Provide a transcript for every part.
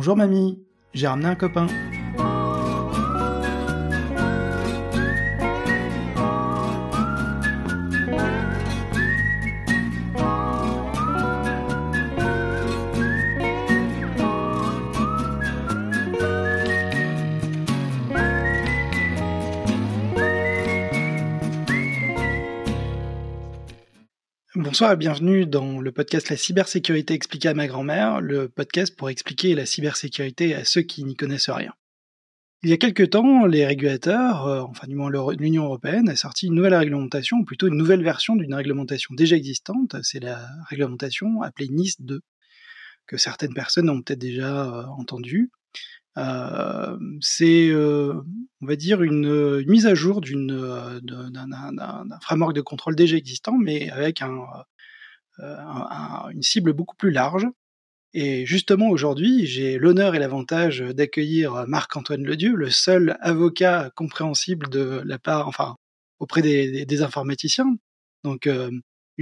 Bonjour mamie, j'ai ramené un copain. Bonsoir et bienvenue dans le podcast La cybersécurité expliquée à ma grand-mère, le podcast pour expliquer la cybersécurité à ceux qui n'y connaissent rien. Il y a quelque temps, les régulateurs, euh, enfin du moins l'Union européenne, a sorti une nouvelle réglementation, ou plutôt une nouvelle version d'une réglementation déjà existante, c'est la réglementation appelée NIS 2, que certaines personnes ont peut-être déjà euh, entendue. Euh, c'est, euh, on va dire, une, mise à jour euh, d'un, framework de contrôle déjà existant, mais avec un, une cible beaucoup plus large. Et justement, aujourd'hui, j'ai l'honneur et l'avantage d'accueillir Marc-Antoine Ledieu, le seul avocat compréhensible de la part, enfin, auprès des, des, informaticiens. Donc,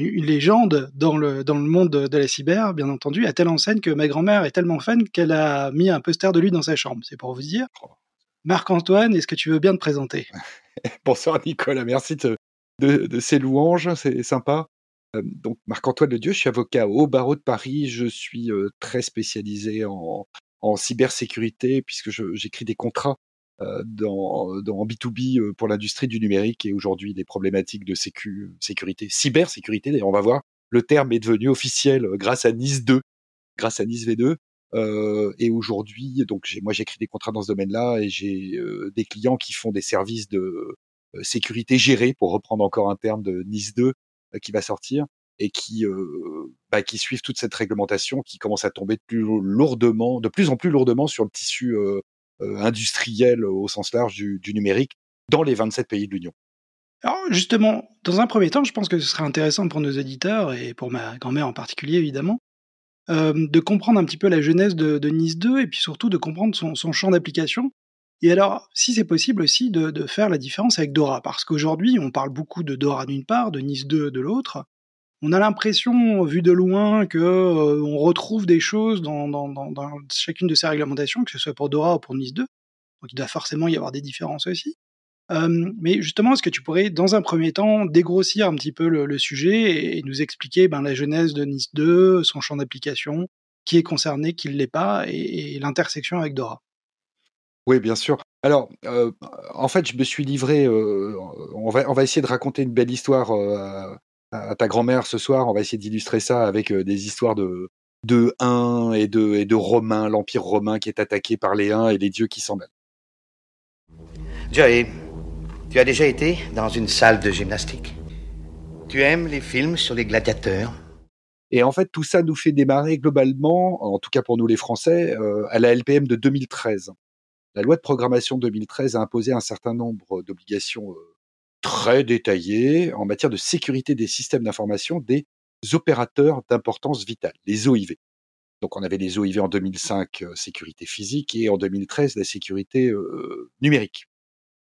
une légende dans le, dans le monde de, la cyber, bien entendu, à telle enseigne que ma grand-mère est tellement fan qu'elle a mis un poster de lui dans sa chambre. C'est pour vous dire. Marc-Antoine, est-ce que tu veux bien te présenter? Bonsoir Nicolas, merci de, de, ces louanges, c'est sympa. Euh, donc Marc-Antoine Le Dieu, je suis avocat au barreau de Paris, je suis euh, très spécialisé en, en cybersécurité puisque j'écris des contrats euh, dans, dans B2B euh, pour l'industrie du numérique et aujourd'hui des problématiques de sécu, sécurité, cybersécurité. D'ailleurs, on va voir, le terme est devenu officiel euh, grâce à Nice 2, grâce à Nice V2. Euh, et aujourd'hui, donc moi j'écris des contrats dans ce domaine-là et j'ai des clients qui font des services de sécurité gérés, pour reprendre encore un terme de Nice 2 qui va sortir et qui bah, qui suivent toute cette réglementation qui commence à tomber de plus lourdement, de plus en plus lourdement sur le tissu euh, industriel au sens large du, numérique dans les 27 pays de l'Union. Alors justement, dans un premier temps, je pense que ce serait intéressant pour nos éditeurs et pour ma grand-mère en particulier évidemment, euh, de comprendre un petit peu la genèse de, Nice 2 et puis surtout de comprendre son, son champ d'application. Et alors, si c'est possible aussi, de, de, faire la différence avec Dora, parce qu'aujourd'hui, on parle beaucoup de Dora d'une part, de Nice 2 de l'autre, on a l'impression, vu de loin, que euh, retrouve des choses dans, chacune de ces réglementations, que ce soit pour Dora ou pour Nice 2. Donc il doit forcément y avoir des différences aussi. Euh, mais justement, est-ce que tu pourrais, dans un premier temps, dégrossir un petit peu le, sujet et, nous expliquer ben, la genèse de Nice 2, son champ d'application, qui est concerné, qui ne l'est pas, et, l'intersection avec Dora? Oui, bien sûr. Alors, euh, en fait, je me suis livré. On, va, essayer de raconter une belle histoire à ta grand-mère ce soir. On va essayer d'illustrer ça avec euh, des histoires de de Huns et de et de Romains, l'empire romain qui est attaqué par les Huns et les dieux qui s'en mêlent. Joey, tu as déjà été dans une salle de gymnastique? Tu aimes les films sur les gladiateurs? Et en fait, tout ça nous fait démarrer globalement, en tout cas pour nous les Français, euh, à la LPM de 2013. La loi de programmation 2013 a imposé un certain nombre d'obligations euh, très détaillé en matière de sécurité des systèmes d'information des opérateurs d'importance vitale, les OIV. Donc on avait les OIV en 2005, euh, sécurité physique, et en 2013, la sécurité euh, numérique.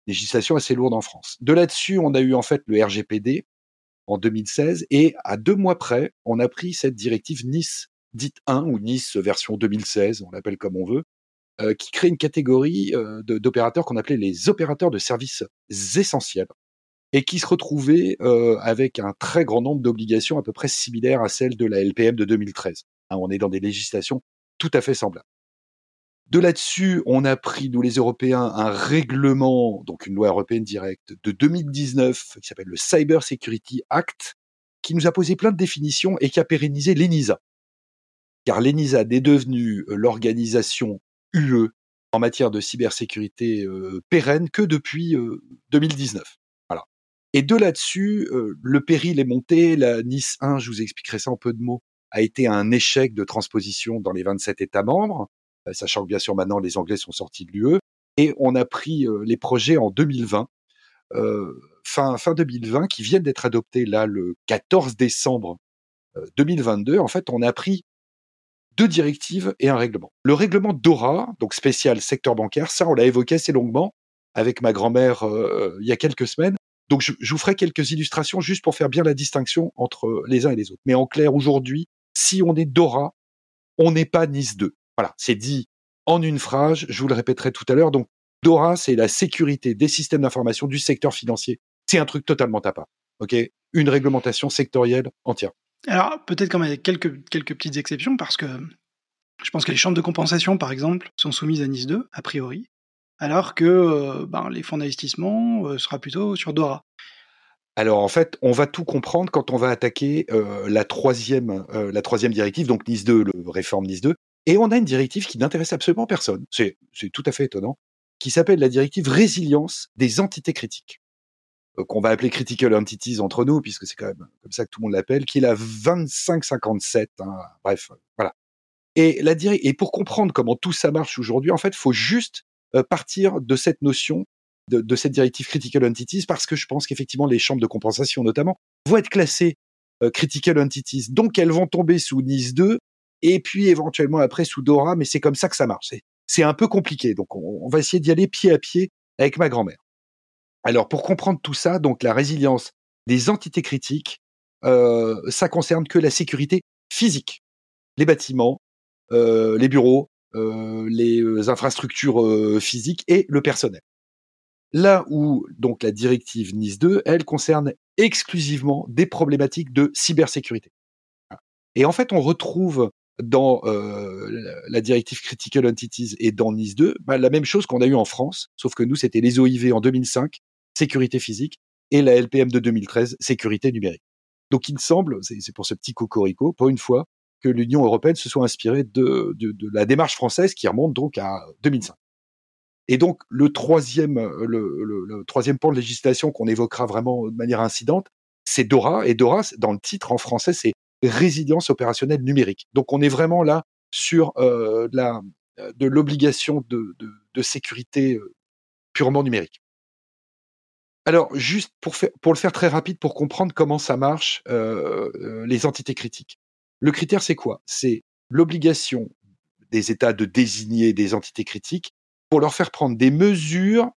Législation assez lourde en France. De là-dessus, on a eu en fait le RGPD en 2016, et à deux mois près, on a pris cette directive Nice dite 1 ou Nice version 2016, on l'appelle comme on veut, euh, qui crée une catégorie euh, d'opérateurs qu'on appelait les opérateurs de services essentiels et qui se retrouvait euh, avec un très grand nombre d'obligations à peu près similaires à celles de la LPM de 2013. Hein, on est dans des législations tout à fait semblables. De là-dessus, on a pris, nous les Européens, un règlement, donc une loi européenne directe, de 2019 qui s'appelle le Cyber Security Act, qui nous a posé plein de définitions et qui a pérennisé l'ENISA. Car l'ENISA est devenue euh, l'organisation UE en matière de cybersécurité euh, pérenne que depuis euh, 2019. Et de là-dessus, euh, le péril est monté. La Nice 1, je vous expliquerai ça en peu de mots, a été un échec de transposition dans les 27 États membres, euh, sachant que bien sûr maintenant les Anglais sont sortis de l'UE. Et on a pris euh, les projets en 2020, fin, fin 2020, qui viennent d'être adoptés là le 14 décembre 2022. En fait, on a pris deux directives et un règlement. Le règlement DORA, donc spécial secteur bancaire, ça on l'a évoqué assez longuement avec ma grand-mère il y a quelques semaines. Donc, je, vous ferai quelques illustrations juste pour faire bien la distinction entre les uns et les autres. Mais en clair, aujourd'hui, si on est Dora, on n'est pas Nice 2. Voilà, c'est dit en une phrase, je vous le répéterai tout à l'heure. Donc, DORA, c'est la sécurité des systèmes d'information du secteur financier. C'est un truc totalement à OK? Une réglementation sectorielle entière. Alors, peut-être quand même quelques, quelques petites exceptions, parce que je pense que les chambres de compensation, par exemple, sont soumises à NIS 2, a priori, alors que euh, ben, les fonds d'investissement euh, sera plutôt sur DORA. Alors en fait, on va tout comprendre quand on va attaquer euh, la troisième, la troisième directive, donc NIS 2, le réforme NIS 2, et on a une directive qui n'intéresse absolument personne. C'est tout à fait étonnant, qui s'appelle la directive résilience des entités critiques qu'on va appeler critical entities entre nous, puisque c'est quand même comme ça que tout le monde l'appelle, qui est la 2557. Hein, bref, voilà. Et, la et pour comprendre comment tout ça marche aujourd'hui, en fait, faut juste partir de cette notion, de, cette directive Critical Entities, parce que je pense qu'effectivement, les chambres de compensation, notamment, vont être classées euh, Critical Entities. Donc, elles vont tomber sous NIS 2, et puis éventuellement après sous DORA, mais c'est comme ça que ça marche. C'est un peu compliqué. Donc, on, on va essayer d'y aller pied à pied avec ma grand-mère. Alors, pour comprendre tout ça, donc la résilience des entités critiques, euh, ça concerne que la sécurité physique, les bâtiments, euh, les bureaux, euh, les euh, infrastructures physiques et le personnel. Là où donc la directive NIS 2, elle concerne exclusivement des problématiques de cybersécurité. Et en fait, on retrouve dans la directive Critical Entities et dans NIS 2 bah, la même chose qu'on a eu en France, sauf que nous, c'était les OIV en 2005, sécurité physique, et la LPM de 2013, sécurité numérique. Donc il me semble, c'est pour ce petit cocorico, pour une fois, que l'Union européenne se soit inspirée de, la démarche française qui remonte donc à 2005. Et donc le troisième, le, troisième point de législation qu'on évoquera vraiment de manière incidente, c'est DORA. Et DORA, dans le titre en français, c'est résilience opérationnelle numérique. Donc on est vraiment là sur euh, la, de l'obligation de, sécurité euh, purement numérique. Alors, juste pour, faire, pour le faire très rapide, pour comprendre comment ça marche, euh les entités critiques. Le critère, c'est quoi? C'est l'obligation des États de désigner des entités critiques pour leur faire prendre des mesures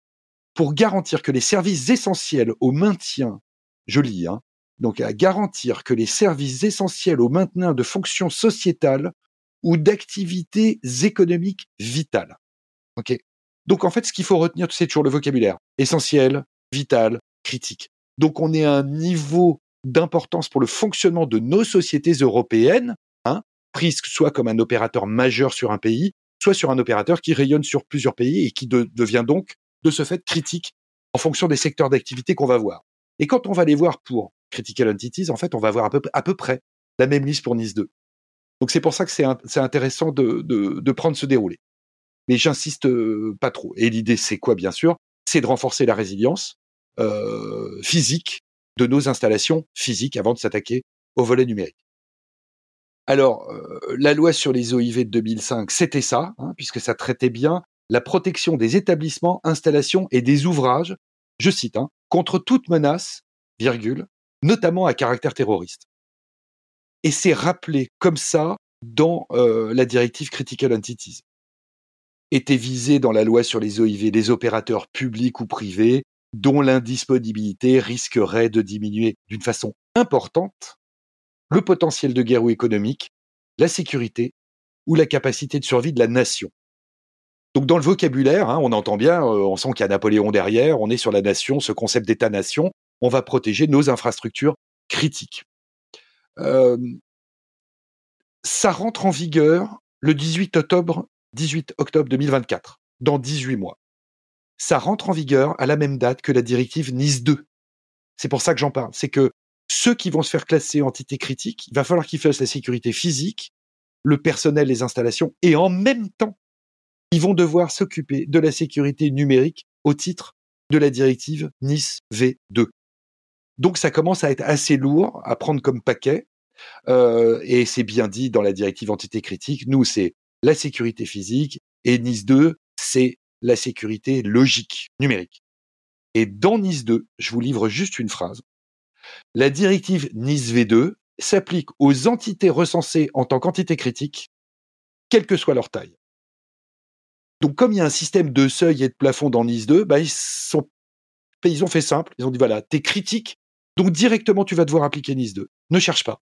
pour garantir que les services essentiels au maintien, je lis, hein, donc à garantir que les services essentiels au maintien de fonctions sociétales ou d'activités économiques vitales. Ok? Donc en fait, ce qu'il faut retenir, c'est toujours le vocabulaire essentiel, vital, critique. Donc on est à un niveau d'importance pour le fonctionnement de nos sociétés européennes, hein, prises soit comme un opérateur majeur sur un pays, soit sur un opérateur qui rayonne sur plusieurs pays et qui devient donc, de ce fait, critique en fonction des secteurs d'activité qu'on va voir. Et quand on va les voir pour Critical Entities, en fait, on va voir à peu, près la même liste pour Nice 2. Donc c'est pour ça que c'est intéressant de, prendre ce déroulé. Mais j'insiste euh, pas trop. Et l'idée, c'est quoi, bien sûr? C'est de renforcer la résilience euh, physique de nos installations physiques avant de s'attaquer au volet numérique. Alors, euh, la loi sur les OIV de 2005, c'était ça, hein, puisque ça traitait bien la protection des établissements, installations et des ouvrages, je cite, hein, contre toute menace, virgule, notamment à caractère terroriste. Et c'est rappelé comme ça dans euh, la directive Critical Entities. Étaient visés dans la loi sur les OIV des opérateurs publics ou privés, dont l'indisponibilité risquerait de diminuer d'une façon importante le potentiel de guerre ou économique, la sécurité ou la capacité de survie de la nation. Donc dans le vocabulaire, hein, on entend bien, euh, on sent qu'il y a Napoléon derrière, on est sur la nation, ce concept d'État-nation, on va protéger nos infrastructures critiques. Euh, ça rentre en vigueur le 18 octobre, 18 octobre 2024, dans 18 mois ça rentre en vigueur à la même date que la directive Nice 2. C'est pour ça que j'en parle. C'est que ceux qui vont se faire classer entité critique, il va falloir qu'ils fassent la sécurité physique, le personnel, les installations, et en même temps, ils vont devoir s'occuper de la sécurité numérique au titre de la directive Nice V2. Donc ça commence à être assez lourd à prendre comme paquet, euh, et c'est bien dit dans la directive entité critique. Nous, c'est la sécurité physique, et Nice 2, c'est la sécurité logique numérique. Et dans NIS 2, je vous livre juste une phrase. La directive NIS V2 s'applique aux entités recensées en tant qu'entités critiques, quelle que soit leur taille. Donc, comme il y a un système de seuil et de plafond dans NIS 2, bah, ils, ont fait simple. Ils ont dit voilà, t'es critique, donc directement tu vas devoir appliquer NIS 2. Ne cherche pas.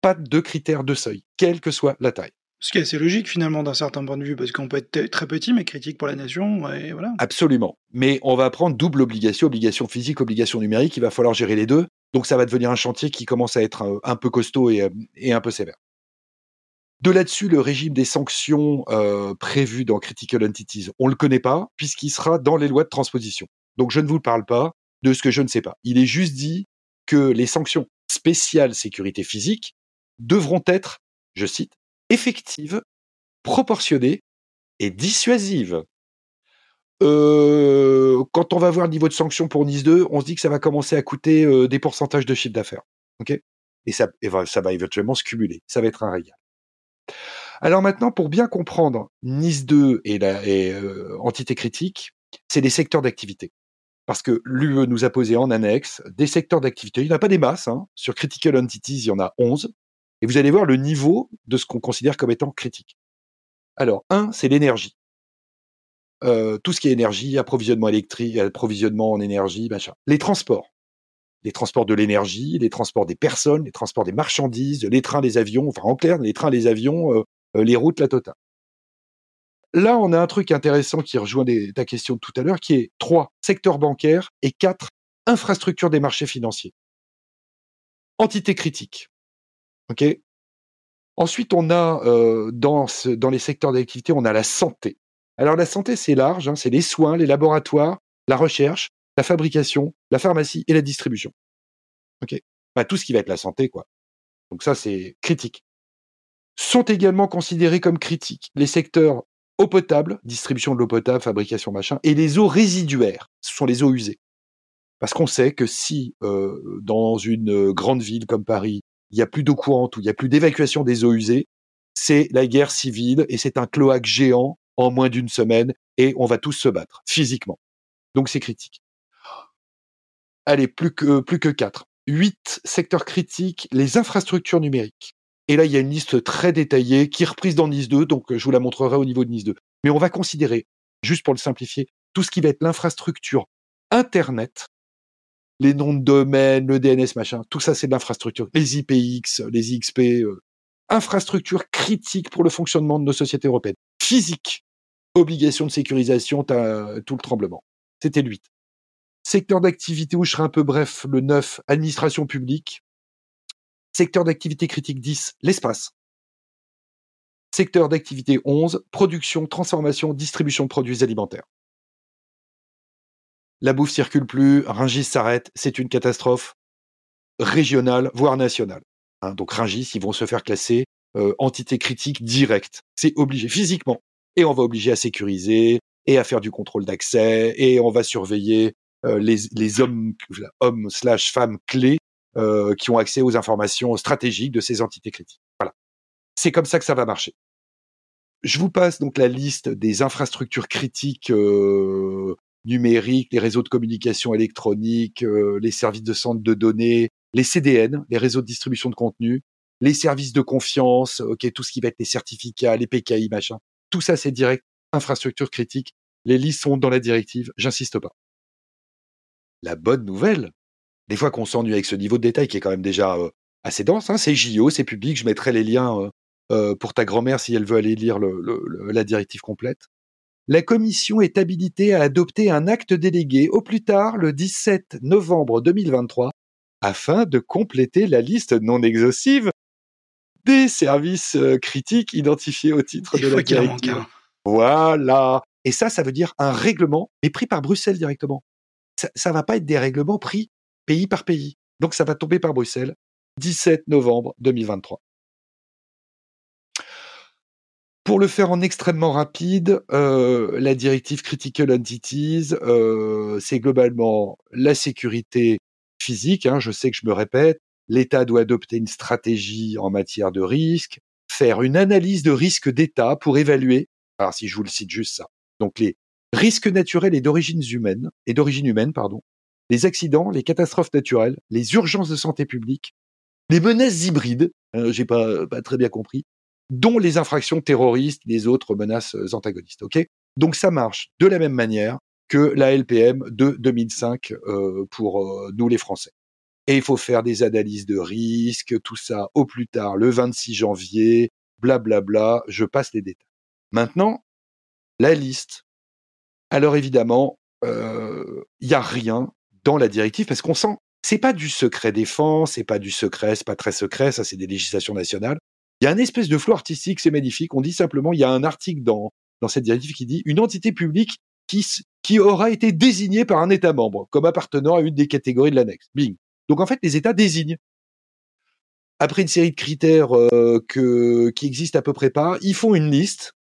Pas de critères de seuil, quelle que soit la taille. Ce qui est assez logique finalement d'un certain point de vue, parce qu'on peut être très petit mais critique pour la nation, et voilà. Absolument. Mais on va prendre double obligation, obligation physique, obligation numérique, il va falloir gérer les deux. Donc ça va devenir un chantier qui commence à être un, peu costaud et, un peu sévère. De là-dessus, le régime des sanctions euh, prévues dans Critical Entities, on ne le connaît pas, puisqu'il sera dans les lois de transposition. Donc je ne vous parle pas de ce que je ne sais pas. Il est juste dit que les sanctions spéciales sécurité physique devront être, je cite, effective, proportionnée et dissuasive. Euh, quand on va voir le niveau de sanction pour Nice 2, on se dit que ça va commencer à coûter euh, des pourcentages de chiffre d'affaires. et, ça, ça va éventuellement se cumuler. Ça va être un régal. Alors maintenant, pour bien comprendre Nice 2 et, la, euh, entité critique, c'est des secteurs d'activité. Parce que l'UE nous a posé en annexe des secteurs d'activité. Il n'y en a pas des masses. Hein. Sur Critical Entities, il y en a 11. Et vous allez voir le niveau de ce qu'on considère comme étant critique. Alors, un, c'est l'énergie. Euh, tout ce qui est énergie, approvisionnement électrique, approvisionnement en énergie, machin. Les transports. Les transports de l'énergie, les transports des personnes, les transports des marchandises, les trains, les avions, enfin en clair, les trains, les avions, euh, euh, les routes, la totale. Là, on a un truc intéressant qui rejoint ta question de tout à l'heure, qui est trois, secteur bancaire et quatre, infrastructure des marchés financiers. Entité critique. OK? Ensuite, on a euh, dans, dans les secteurs d'activité, on a la santé. Alors la santé, c'est large, hein, c'est les soins, les laboratoires, la recherche, la fabrication, la pharmacie et la distribution. Ok, bah, tout ce qui va être la santé, quoi. Donc ça, c'est critique. Sont également considérés comme critiques les secteurs eau potable, distribution de l'eau potable, fabrication machin, et les eaux résiduaires, ce sont les eaux usées. Parce qu'on sait que si euh, dans une grande ville comme Paris, il y a plus d'eau courante ou il y a plus d'évacuation des eaux usées, c'est la guerre civile et c'est un cloaque géant en moins d'une semaine et on va tous se battre physiquement. Donc c'est critique. Allez, plus que plus que quatre. Huit secteurs critiques, les infrastructures numériques. Et là, il y a une liste très détaillée qui est reprise dans Nice 2, donc je vous la montrerai au niveau de Nice 2. Mais on va considérer, juste pour le simplifier, tout ce qui va être l'infrastructure Internet les noms de domaine, le DNS, machin, tout ça c'est de l'infrastructure. Les IPX, les IXP, euh, infrastructure critique pour le fonctionnement de nos sociétés européennes. Physique, obligation de sécurisation, t'as tout le tremblement. C'était le 8. Secteur d'activité où je serai un peu bref, le 9, administration publique. Secteur d'activité critique 10, l'espace. Secteur d'activité 11, production, transformation, distribution de produits alimentaires la bouffe circule plus, Ringis s'arrête, c'est une catastrophe régionale, voire nationale. Hein, donc Ringis, ils vont se faire classer euh, entité critique directe. C'est obligé physiquement. Et on va obliger à sécuriser et à faire du contrôle d'accès et on va surveiller euh, les, hommes, slash femmes clés euh, qui ont accès aux informations stratégiques de ces entités critiques. Voilà. C'est comme ça que ça va marcher. Je vous passe donc la liste des infrastructures critiques numériques, les réseaux de communication électronique, euh, les services de centre de données, les CDN, les réseaux de distribution de contenu, les services de confiance, ok, tout ce qui va être les certificats, les PKI, machin. Tout ça, c'est direct, infrastructure critique. Les listes sont dans la directive, j'insiste pas. La bonne nouvelle, des fois qu'on s'ennuie avec ce niveau de détail qui est quand même déjà euh, assez dense, hein, c'est JO, c'est public, je mettrai les liens euh, pour ta grand-mère si elle veut aller lire la directive complète la Commission est habilitée à adopter un acte délégué au plus tard le 17 novembre 2023 afin de compléter la liste non exhaustive des services euh, critiques identifiés au titre de la directive. Voilà. Et ça, ça veut dire un règlement, mais pris par Bruxelles directement. Ça, ça va pas être des règlements pris pays par pays. Donc ça va tomber par Bruxelles 17 novembre 2023. Pour le faire en extrêmement rapide, euh, la directive Critical Entities, euh, c'est globalement la sécurité physique. Hein, je sais que je me répète. L'État doit adopter une stratégie en matière de risque, faire une analyse de risque d'État pour évaluer. Alors si je vous le cite juste ça. Donc les risques naturels et d'origine humaine et d'origine humaine, pardon, les accidents, les catastrophes naturelles, les urgences de santé publique, les menaces hybrides. Hein, J'ai pas pas très bien compris dont les infractions terroristes, les autres menaces euh, antagonistes. Ok? Donc ça marche de la même manière que la LPM de 2005 euh, pour euh, nous les Français. Et il faut faire des analyses de risque, tout ça au plus tard le 26 janvier, blablabla, je passe les détails. Maintenant, la liste. Alors évidemment, il n'y a rien dans la directive parce qu'on sent, c'est pas du secret défense, c'est pas du secret, c'est pas très secret, ça c'est des législations nationales. Il y a un espèce de flou artistique, c'est magnifique. On dit simplement, il y a un article dans, dans cette directive qui dit une entité publique qui, qui aura été désignée par un État membre comme appartenant à une des catégories de l'annexe. Bing. Donc en fait, les États désignent. Après une série de critères euh, que, qui existent à peu près pas, ils font une liste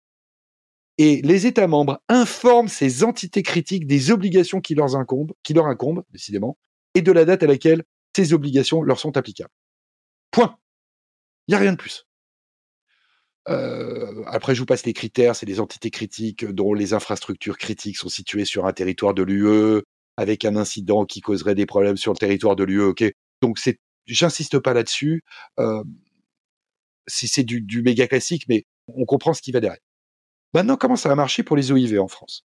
et les États membres informent ces entités critiques des obligations qui leur incombent, qui leur incombent, décidément, et de la date à laquelle ces obligations leur sont applicables. Point. Il n'y a rien de plus. Euh, après, je vous passe les critères. C'est des entités critiques dont les infrastructures critiques sont situées sur un territoire de l'UE, avec un incident qui causerait des problèmes sur le territoire de l'UE. Ok. Donc j'insiste pas là-dessus. Euh, c'est du, du méga classique, mais on comprend ce qui va derrière. Maintenant, comment ça a marché pour les OIV en France?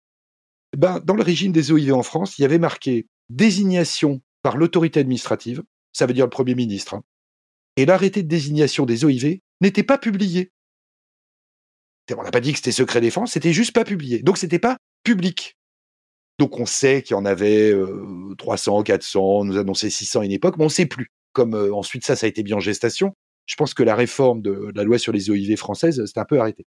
Ben, Dans le régime des OIV en France, il y avait marqué désignation par l'autorité administrative, ça veut dire le Premier ministre, hein, et l'arrêté de désignation des OIV n'était pas publié. On n'a pas dit que c'était secret défense, c'était juste pas publié. Donc c'était pas public. Donc on sait qu'il y en avait 300, 400, on nous annonçait 600 à une époque, mais on ne sait plus. Comme euh, ensuite ça, ça a été bien en gestation, je pense que la réforme de, la loi sur les OIV françaises, c'était un peu arrêté.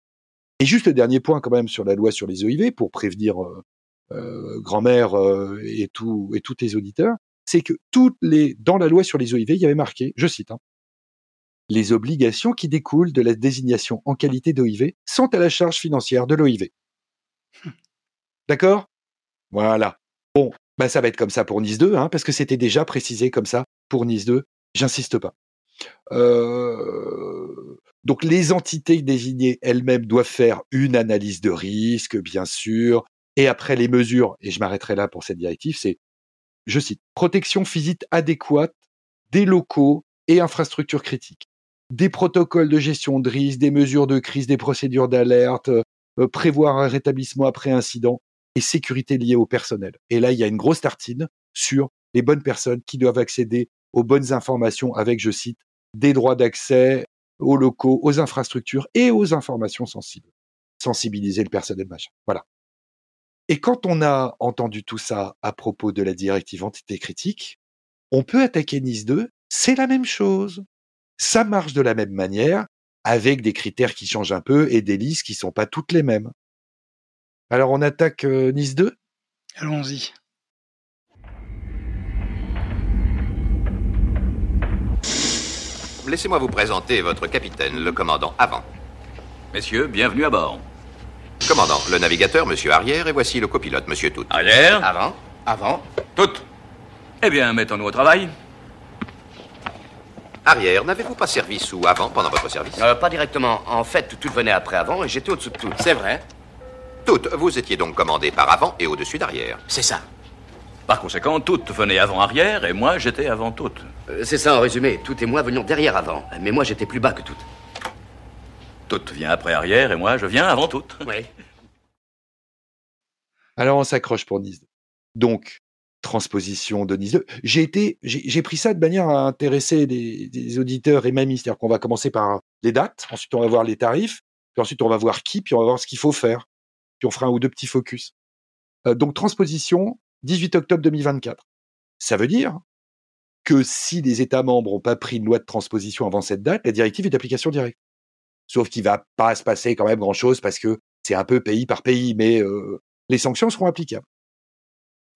Et juste le dernier point quand même sur la loi sur les OIV, pour prévenir euh, euh, grand-mère euh, et, tout, et tous tes auditeurs, c'est que dans la loi sur les OIV, il y avait marqué, je cite, hein, les obligations qui découlent de la désignation en qualité d'OIV sont à la charge financière de l'OIV. D'accord? Voilà. Bon, bah ça va être comme ça pour Nice 2, hein, parce que c'était déjà précisé comme ça pour Nice 2. J'insiste pas. Euh, donc les entités désignées elles-mêmes doivent faire une analyse de risque, bien sûr, et après les mesures, et je m'arrêterai là pour cette directive, c'est, je cite, protection physique adéquate des locaux et infrastructures critiques, des protocoles de gestion de risque, des mesures de crise, des procédures d'alerte, euh, prévoir un rétablissement après incident et sécurité liée au personnel. Et là, il y a une grosse tartine sur les bonnes personnes qui doivent accéder aux bonnes informations avec, je cite, des droits d'accès aux locaux, aux infrastructures et aux informations sensibles. Sensibiliser le personnel, machin. Voilà. Et quand on a entendu tout ça à propos de la directive entité critique, on peut attaquer Nice 2, c'est la même chose. Ça marche de la même manière, avec des critères qui changent un peu et des listes qui sont pas toutes les mêmes. Alors on attaque euh, Nice 2 Allons-y. Laissez-moi vous présenter votre capitaine, le commandant Avant. Messieurs, bienvenue à bord. Commandant, le navigateur, monsieur Arrière, et voici le copilote, monsieur Tout. Arrière Avant Avant Tout. Eh bien, mettons-nous au travail. Arrière, n'avez-vous pas servi sous Avant pendant votre service euh, Pas directement. En fait, tout venait après Avant et j'étais au-dessous de tout. C'est vrai Tout, vous étiez donc commandé par Avant et au-dessus d'Arrière. C'est ça. Par conséquent, toutes venaient avant-arrière et moi j'étais avant toutes. Euh, c'est ça en résumé. Tout et moi venions derrière avant. Mais moi j'étais plus bas que toutes. Toutes vient après arrière et moi je viens avant toutes. Oui. Alors on s'accroche pour Nice. Donc, transposition de Nice 2. J'ai j'ai pris ça de manière à intéresser des, auditeurs et même, c'est-à-dire qu'on va commencer par les dates, ensuite on va voir les tarifs, puis ensuite on va voir qui, puis on va voir ce qu'il faut faire, puis on fera un ou deux petits focus. Euh, donc transposition, 18 octobre 2024. Ça veut dire que si les États membres n'ont pas pris une loi de transposition avant cette date, la directive est d'application directe. Sauf qu'il va pas se passer quand même grand-chose parce que c'est un peu pays par pays, mais euh, les sanctions seront applicables.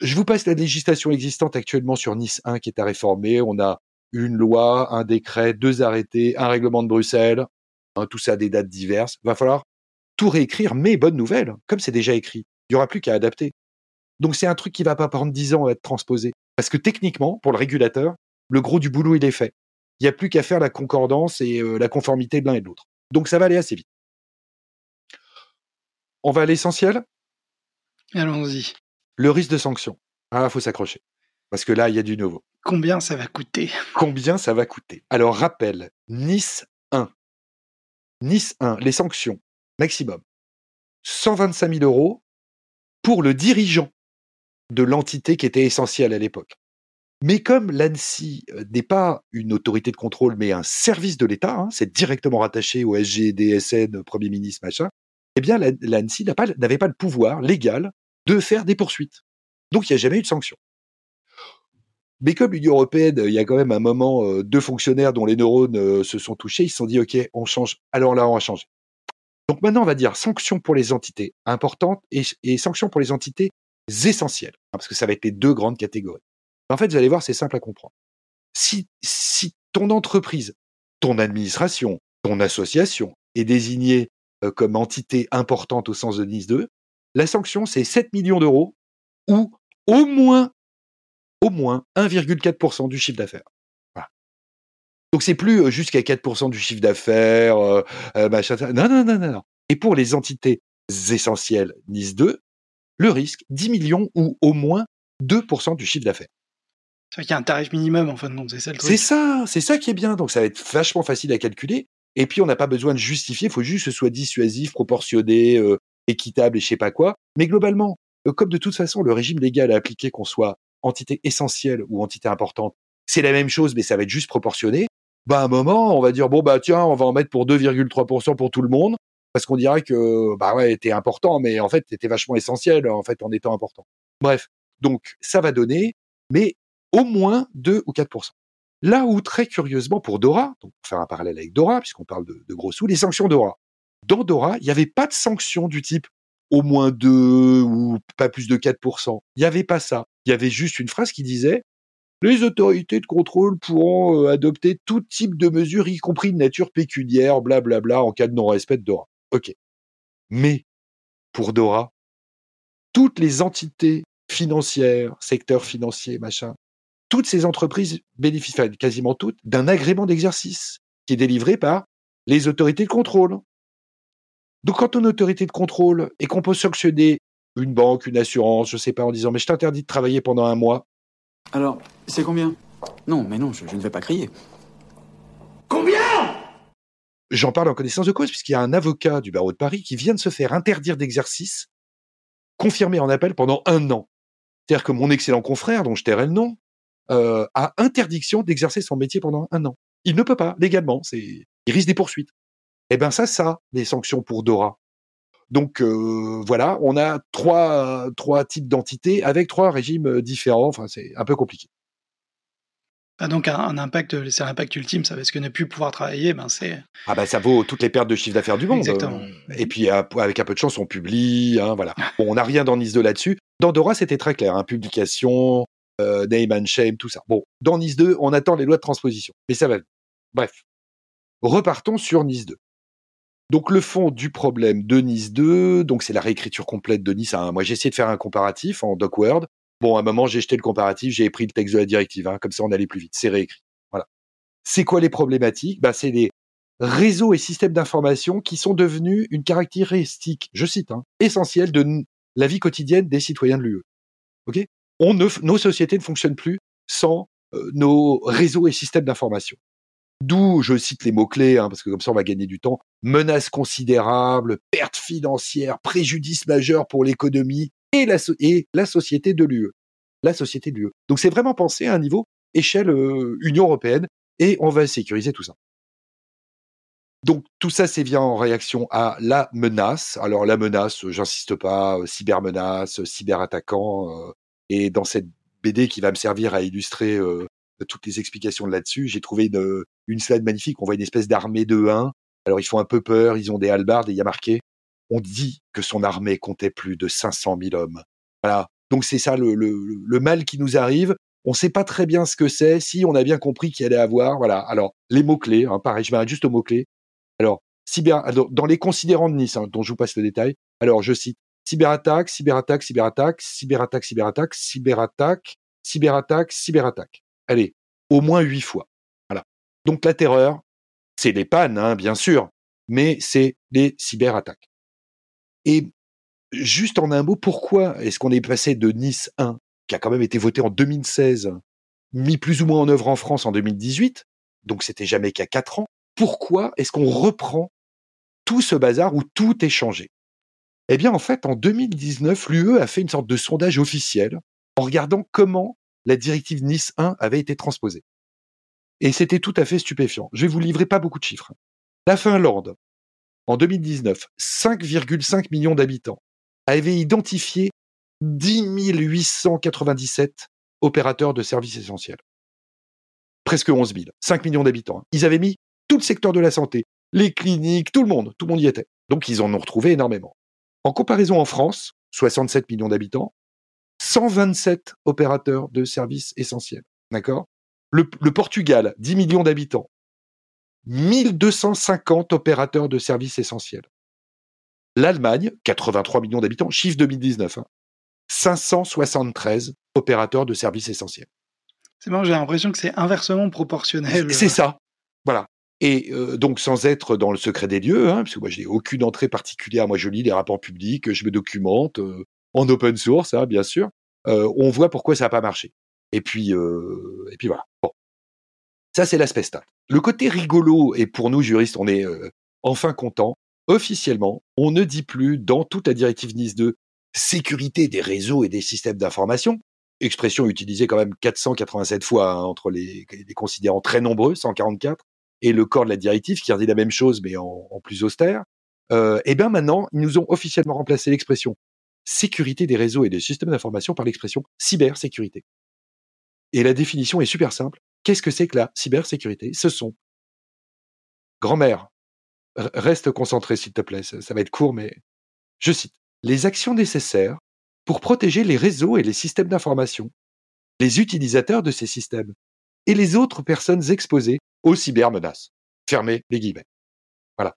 Je vous passe la législation existante actuellement sur Nice 1 qui est à réformer. On a une loi, un décret, deux arrêtés, un règlement de Bruxelles, hein, tout ça à des dates diverses. Va falloir tout réécrire, mais bonne nouvelle, comme c'est déjà écrit. Il n'y aura plus qu'à adapter. Donc c'est un truc qui va pas prendre 10 ans à être transposé. Parce que techniquement, pour le régulateur, le gros du boulot, il est fait. Il n'y a plus qu'à faire la concordance et euh, la conformité de l'un et de l'autre. Donc ça va aller assez vite. On va à l'essentiel? Allons-y. Le risque de sanction. Ah, faut s'accrocher. Parce que là, il y a du nouveau. Combien ça va coûter? Combien ça va coûter? Alors, rappel, Nice 1. Nice 1, les sanctions, maximum. 125 000 euros pour le dirigeant de l'entité qui était essentielle à l'époque. Mais comme l'ANSI euh, n'est pas une autorité de contrôle, mais un service de l'État, hein, c'est directement rattaché au SG, DSN, Premier ministre, machin, eh bien l'ANSI n'avait pas, le pouvoir légal de faire des poursuites. Donc il n'y a jamais eu de sanction. Mais comme l'Union européenne, il y a quand même un moment, euh, deux fonctionnaires dont les neurones euh, se sont touchés, ils se sont dit, OK, on change. Alors là, on va changer. Donc maintenant, on va dire sanctions pour les entités importantes et, et sanctions pour les entités essentielles, hein, parce que ça va être les deux grandes catégories. En fait, vous allez voir, c'est simple à comprendre. Si, ton entreprise, ton administration, ton association est désignée euh, comme entité importante au sens de Nice 2, la sanction, c'est 7 millions d'euros ou au moins, au moins 1,4% du chiffre d'affaires. Voilà. Donc c'est plus euh, jusqu'à 4% du chiffre d'affaires, euh, machin. Non, non, non, non, non. Et pour les entités essentielles Nice 2, le risque, 10 millions ou au moins 2% du chiffre d'affaires. C'est qu'il y a un tarif minimum en fin de compte, c'est ça le truc. C'est ça, c'est ça qui est bien. Donc ça va être vachement facile à calculer. Et puis on n'a pas besoin de justifier, il faut juste que ce soit dissuasif, proportionné, euh, équitable et je sais pas quoi. Mais globalement, euh, comme de toute façon le régime légal a appliqué qu'on soit entité essentielle ou entité importante, c'est la même chose, mais ça va être juste proportionné. Bah à un moment, on va dire bon bah tiens, on va en mettre pour 2,3% pour tout le monde, parce qu'on dirait que bah ouais, t'es important, mais en fait t'étais vachement essentiel en fait en étant important. Bref, donc ça va donner, mais au moins 2 ou 4 Là où, très curieusement, pour Dora, donc pour faire un parallèle avec Dora, puisqu'on parle de, gros sous, les sanctions Dora. Dans Dora, il n'y avait pas de sanctions du type au moins 2 ou pas plus de 4% Il n'y avait pas ça. Il y avait juste une phrase qui disait les autorités de contrôle pourront euh, adopter tout type de mesures, y compris de nature pécuniaire, blablabla, en cas de non-respect de Dora. OK. Mais, pour Dora, toutes les entités financières, secteur financier, machin, toutes ces entreprises bénéficient, quasiment toutes, d'un agrément d'exercice qui est délivré par les autorités de contrôle. Donc quand on est autorité de contrôle et qu'on peut sanctionner une banque, une assurance, je sais pas, en disant mais je t'interdis de travailler pendant un mois. Alors, c'est combien? Non, mais non, je, je, ne vais pas crier. Combien? J'en parle en connaissance de cause puisqu'il y a un avocat du barreau de Paris qui vient de se faire interdire d'exercice, confirmé en appel pendant un an. C'est-à-dire que mon excellent confrère, dont je tairai le nom, euh, a interdiction d'exercer son métier pendant un an. Il ne peut pas légalement. C'est, il risque des poursuites. Eh ben ça, ça, les sanctions pour Dora. Donc euh, voilà, on a trois trois types d'entités avec trois régimes euh, différents. Enfin, c'est un peu compliqué. Ah, donc un, impact, c'est l'impact ultime, ça parce que ne plus pouvoir travailler, ben c'est. Ah ben ça vaut toutes les pertes de chiffre d'affaires du monde. Exactement. Et puis avec un peu de chance, on publie, hein, voilà. Bon, on n'a rien dans Nice 2 là-dessus. Dans Dora, c'était très clair, hein, publication, euh, name and shame, tout ça. Bon, dans Nice 2, on attend les lois de transposition, mais ça va. Bref, repartons sur Nice 2. Donc le fond du problème de Nice 2, donc c'est la réécriture complète de Nice 1. Moi j'ai essayé de faire un comparatif en DocWord. Bon, à un moment j'ai jeté le comparatif, j'ai pris le texte de la directive, hein, comme ça on allait plus vite. C'est réécrit. Voilà. C'est quoi les problématiques? Bah, C'est les réseaux et systèmes d'information qui sont devenus une caractéristique, je cite, hein, essentielle de la vie quotidienne des citoyens de l'UE. Ok? Nos sociétés ne fonctionnent plus sans euh, nos réseaux et systèmes d'information. D'où je cite les mots-clés, hein, parce que comme ça on va gagner du temps, menaces considérables, pertes financières, préjudice majeur pour l'économie et la, société de l'UE. La société de l'UE. Donc c'est vraiment pensé à un niveau échelle euh, Union européenne et on va sécuriser tout ça. Donc tout ça, c'est bien en réaction à la menace. Alors la menace, j'insiste pas, euh, cybermenace, cyberattaquant, et dans cette BD qui va me servir à illustrer euh, toutes les explications là-dessus, j'ai trouvé une, une slide magnifique. On voit une espèce d'armée de 1. Alors ils font un peu peur, ils ont des halbardes et il y a marqué on dit que son armée comptait plus de 500 000 hommes. Voilà. Donc c'est ça le, mal qui nous arrive. On ne sait pas très bien ce que c'est. Si on a bien compris qu'il allait avoir, voilà. Alors les mots clés, hein, pareil, je m'arrête juste aux mots clés. Alors cyber, dans les considérants de Nice, hein, dont je vous passe le détail. Alors je cite cyberattaque, cyberattaque, cyberattaque, cyberattaque, cyberattaque, cyberattaque, cyberattaque, cyberattaque. Allez, au moins huit fois. Voilà. Donc la terreur, c'est les pannes, hein, bien sûr, mais c'est les cyberattaques. Et juste en un mot, pourquoi est-ce qu'on est passé de Nice 1, qui a quand même été voté en 2016, mis plus ou moins en œuvre en France en 2018, donc c'était jamais qu'à quatre ans, pourquoi est-ce qu'on reprend tout ce bazar où tout est changé? Eh bien, en fait, en 2019, l'UE a fait une sorte de sondage officiel en regardant comment la directive Nice 1 avait été transposée. Et c'était tout à fait stupéfiant. Je vais vous livrer pas beaucoup de chiffres. La Finlande, en 2019, 5,5 millions d'habitants, avait identifié 10 897 opérateurs de services essentiels. Presque 11 000, 5 millions d'habitants. hein. Ils avaient mis tout le secteur de la santé, les cliniques, tout le monde, tout le monde y était. Donc ils en ont retrouvé énormément. En comparaison en France, 67 millions d'habitants, 127 opérateurs de services essentiels. D'accord? Le, le Portugal, 10 millions d'habitants, 1250 opérateurs de services essentiels. L'Allemagne, 83 millions d'habitants, chiffre 2019, hein, 573 opérateurs de services essentiels. C'est marrant, j'ai l'impression que c'est inversement proportionnel. C'est ça. Voilà. Et euh, donc, sans être dans le secret des lieux, hein, parce que moi, j'ai aucune entrée particulière. Moi, je lis les rapports publics, je me documente euh, en open source, hein, bien sûr. Euh, on voit pourquoi ça n'a pas marché. Et puis, euh, et puis voilà. Bon. Ça, c'est l'aspect stat. Le côté rigolo, et pour nous, juristes, on est euh, enfin content. Officiellement, on ne dit plus dans toute la directive NIS 2 sécurité des réseaux et des systèmes d'information, expression utilisée quand même 487 fois hein, entre les, considérants très nombreux, 144, et le corps de la directive qui redit la même chose mais en, plus austère. Euh, et bien maintenant, ils nous ont officiellement remplacé l'expression sécurité des réseaux et des systèmes d'information par l'expression cybersécurité. Et la définition est super simple. Qu'est-ce que c'est que la cybersécurité? Ce sont, grand-mère, reste concentré s'il te plaît, ça, ça va être court, mais je cite, les actions nécessaires pour protéger les réseaux et les systèmes d'information, les utilisateurs de ces systèmes et les autres personnes exposées aux cybermenaces. Fermez les guillemets. Voilà.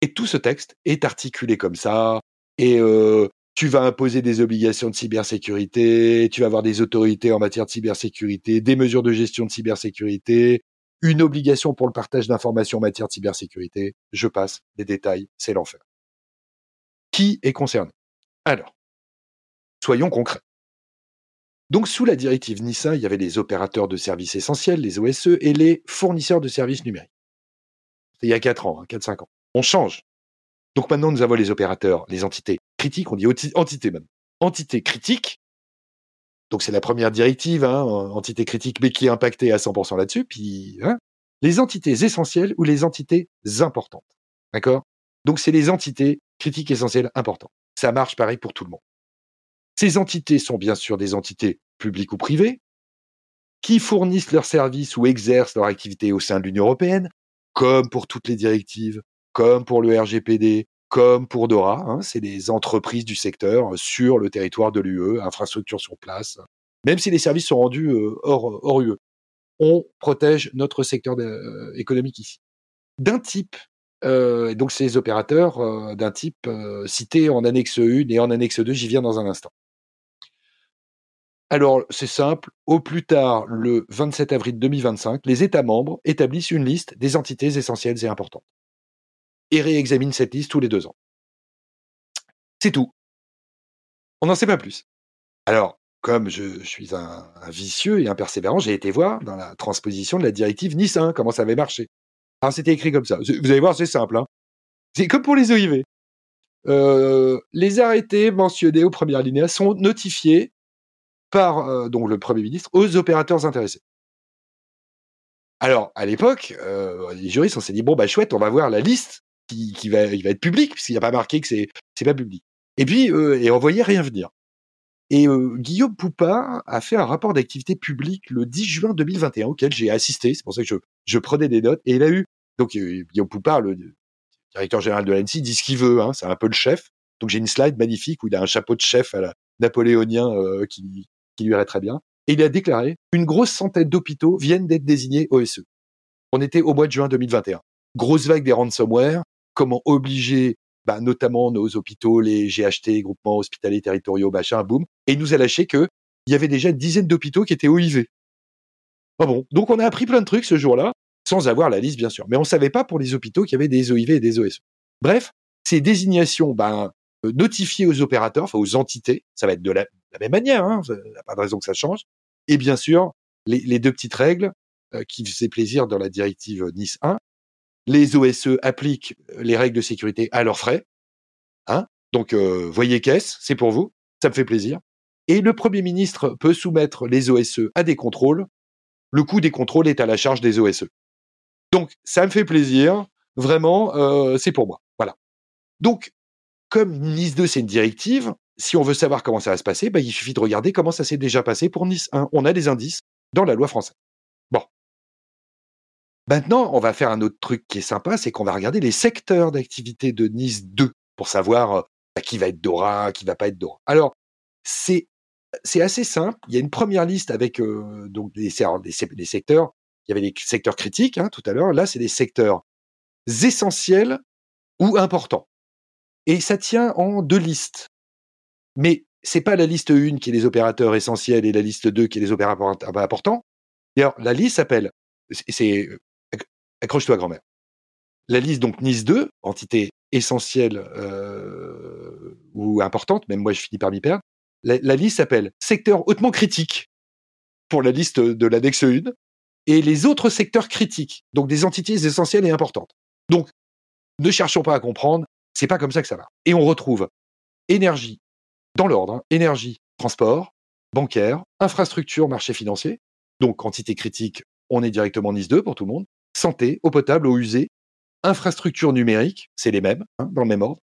Et tout ce texte est articulé comme ça, et euh, tu vas imposer des obligations de cybersécurité, tu vas avoir des autorités en matière de cybersécurité, des mesures de gestion de cybersécurité, une obligation pour le partage d'informations en matière de cybersécurité. Je passe les détails, c'est l'enfer. Qui est concerné? Alors, soyons concrets. Donc, sous la directive NISA, il y avait les opérateurs de services essentiels, les OSE, et les fournisseurs de services numériques. C'était il y a 4 ans, hein, 4-5 ans. On change. Donc maintenant, nous avons les opérateurs, les entités critiques, on dit enti- entité même. Entité critique. Donc c'est la première directive, hein, entité critique, mais qui est impactée à 100% là-dessus. Puis hein, les entités essentielles ou les entités importantes. D'accord? Donc c'est les entités critiques essentielles importantes. Ça marche pareil pour tout le monde. Ces entités sont bien sûr des entités publiques ou privées qui fournissent leurs services ou exercent leur activité au sein de l'Union européenne, comme pour toutes les directives, comme pour le RGPD, comme pour DORA. Hein, c'est des entreprises du secteur euh, sur le territoire de l'UE, infrastructure sur place, même si les services sont rendus euh, hors, UE. On protège notre secteur euh, économique ici. D'un type, euh, donc ces opérateurs euh, d'un type euh, cité en annexe 1 et en annexe 2, j'y viens dans un instant. Alors, c'est simple, au plus tard, le 27 avril 2025, les États membres établissent une liste des entités essentielles et importantes et réexaminent cette liste tous les deux ans. C'est tout. On n'en sait pas plus. Alors, comme je, suis un, vicieux et un persévérant, j'ai été voir dans la transposition de la directive Nice 1 comment ça avait marché. Alors, c'était écrit comme ça. Vous allez voir, c'est simple. Hein. C'est comme pour les OIV. Euh, les arrêtés mentionnés au premier alinéa sont notifiés par euh, donc le Premier ministre aux opérateurs intéressés. Alors, à l'époque, euh, les juristes, on s'est dit, bon, bah chouette, on va voir la liste qui, va, être public, puisqu'il n'y a pas marqué que c'est c'est pas public. Et puis, euh, et on voyait rien venir. Et euh, Guillaume Poupard a fait un rapport d'activité publique le 10 juin 2021, auquel j'ai assisté, c'est pour ça que je, prenais des notes, et il a eu, donc euh, Guillaume Poupard, le directeur général de l'ANSI, dit ce qu'il veut, hein, c'est un peu le chef. Donc j'ai une slide magnifique où il a un chapeau de chef napoléonien euh, qui, qui lui irait très bien. Et il a déclaré une grosse centaine d'hôpitaux viennent d'être désignés OSE. On était au mois de juin 2021. Grosse vague des ransomware, comment obliger bah, notamment nos hôpitaux, les GHT, groupements hospitaliers territoriaux, machin, boum. Et il nous a lâché que il y avait déjà une dizaine d'hôpitaux qui étaient OIV. Ah bon? Donc on a appris plein de trucs ce jour-là, sans avoir la liste bien sûr. Mais on savait pas pour les hôpitaux qu'il y avait des OIV et des OSE. Bref, ces désignations, ben, euh, notifiées aux opérateurs, enfin aux entités, ça va être de la, même manière, hein, il n'y a pas de raison que ça change. Et bien sûr, les, les deux petites règles euh, qui faisaient plaisir dans la directive Nice 1, les OSE appliquent les règles de sécurité à leurs frais. Hein Donc, euh, voyez caisse, c'est pour vous, ça me fait plaisir. Et le Premier ministre peut soumettre les OSE à des contrôles. Le coût des contrôles est à la charge des OSE. Donc, ça me fait plaisir. Vraiment, euh, c'est pour moi. Voilà. Donc, comme Nice 2, c'est une directive, si on veut savoir comment ça va se passer, bah, il suffit de regarder comment ça s'est déjà passé pour Nice 1. On a des indices dans la loi française. Maintenant, on va faire un autre truc qui est sympa, c'est qu'on va regarder les secteurs d'activité de Nice 2 pour savoir euh, bah, qui va être Dora, qui va pas être Dora. Alors, c'est c'est assez simple. Il y a une première liste avec euh, donc des, des, secteurs. Il y avait les secteurs critiques hein, tout à l'heure. Là, c'est des secteurs essentiels ou importants. Et ça tient en deux listes. Mais c'est pas la liste 1 qui est les opérateurs essentiels et la liste 2 qui est les opérateurs importants. D'ailleurs, la liste s'appelle, c'est, accroche-toi grand-mère. La liste donc Nice 2, entité essentielle euh, ou importante, même moi je finis par m'y perdre. La, liste s'appelle secteur hautement critique pour la liste de l'annexe 1 et les autres secteurs critiques, donc des entités essentielles et importantes. Donc, ne cherchons pas à comprendre, c'est pas comme ça que ça va. Et on retrouve énergie, dans l'ordre, hein, énergie, transport, bancaire, infrastructure, marché financier. Donc, quantité critique, on est directement NIS 2 pour tout le monde. Santé, eau potable, eau usée, infrastructure numérique, c'est les mêmes, hein, dans le même ordre.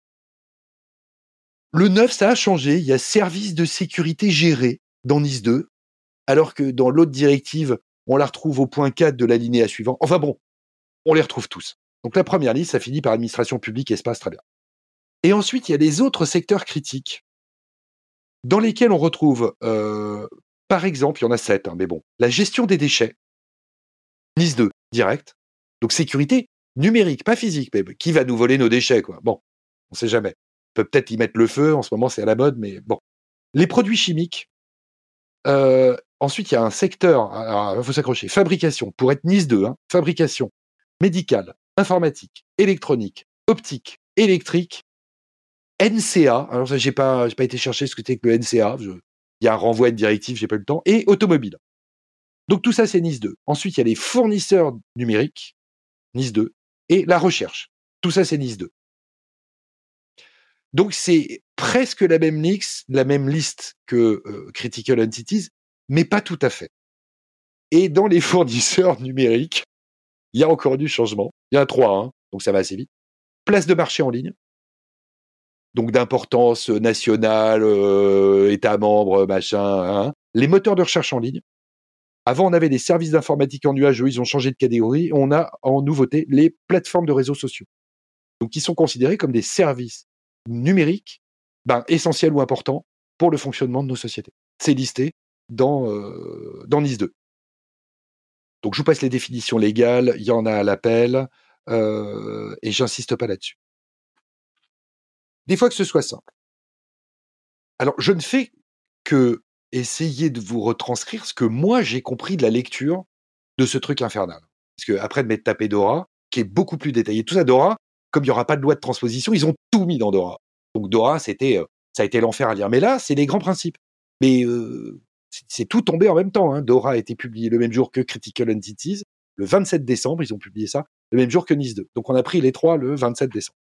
Le 9, ça a changé. Il y a service de sécurité géré dans NIS 2, alors que dans l'autre directive, on la retrouve au point 4 de l'alinéa suivant. Enfin bon, on les retrouve tous. Donc la première liste, ça finit par administration publique, espace, très bien. Et ensuite, il y a les autres secteurs critiques dans lesquels on retrouve, euh, par exemple, il y en a sept, hein, mais bon, la gestion des déchets, NIS 2, direct. Donc sécurité numérique, pas physique, mais qui va nous voler nos déchets, quoi. Bon, on sait jamais. On peut peut-être y mettre le feu, en ce moment c'est à la mode, mais bon. Les produits chimiques. Euh, ensuite, il y a un secteur, il faut s'accrocher, fabrication, pour être NIS 2, hein, fabrication, médicale, informatique, électronique, optique, électrique, NCA. Alors ça, j'ai pas, pas été chercher ce que c'était que le NCA. il y a un renvoi de directive, j'ai pas eu le temps. Et automobile. Donc tout ça, c'est NIS 2. Ensuite, il y a les fournisseurs numériques, NIS 2, et la recherche. Tout ça, c'est NIS 2. Donc c'est presque la même liste, la même liste que euh, Critical Entities, mais pas tout à fait. Et dans les fournisseurs numériques, il y a encore du changement. Il y en a trois, hein, donc ça va assez vite. Place de marché en ligne, donc d'importance nationale, euh, État membre, machin. Hein. Les moteurs de recherche en ligne. Avant, on avait des services d'informatique en nuage, eux, ils ont changé de catégorie. On a en nouveauté les plateformes de réseaux sociaux. Donc, qui sont considérés comme des services numériques ben, essentiels ou importants pour le fonctionnement de nos sociétés. C'est listé dans, euh, dans NIS 2. Donc, je vous passe les définitions légales. Il y en a à l'appel. Euh, et j'insiste pas là-dessus des fois que ce soit simple. Alors, je ne fais que essayer de vous retranscrire ce que moi j'ai compris de la lecture de ce truc infernal. Parce que après de m'être tapé Dora, qui est beaucoup plus détaillé, tout ça, Dora, comme il n'y aura pas de loi de transposition, ils ont tout mis dans Dora. Donc Dora, c'était, euh, ça a été l'enfer à lire. Mais là, c'est les grands principes. Mais euh, c'est tout tombé en même temps. Hein. Dora a été publié le même jour que Critical Entities, le 27 décembre, ils ont publié ça, le même jour que Nice 2. Donc on a pris les trois le 27 décembre.